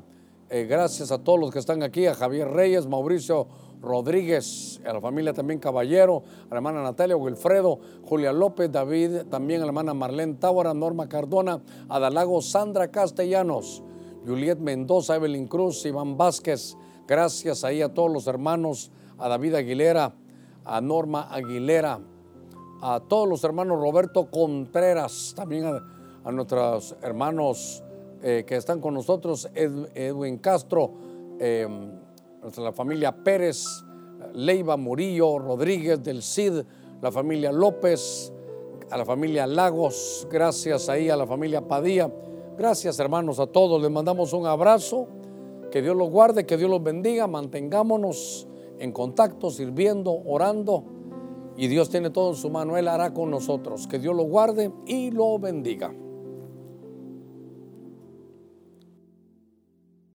eh, gracias a todos los que están aquí, a Javier Reyes, Mauricio Rodríguez, a la familia también Caballero, a la hermana Natalia Wilfredo, Julia López, David, también a la hermana Marlene Tábara, Norma Cardona, Adalago Sandra Castellanos, Juliet Mendoza, Evelyn Cruz, Iván Vázquez, gracias ahí a todos los hermanos, a David Aguilera, a Norma Aguilera, a todos los hermanos Roberto Contreras, también a, nuestros hermanos eh, que están con nosotros, Ed- Edwin Castro, eh, la familia Pérez, Leiva Murillo, Rodríguez del Cid, la familia López, a la familia Lagos, gracias ahí a la familia Padilla, gracias hermanos a todos, les mandamos un abrazo, que Dios los guarde, que Dios los bendiga, mantengámonos en contacto, sirviendo, orando. Y Dios tiene todo en su mano, Él hará con nosotros. Que Dios lo guarde y lo bendiga.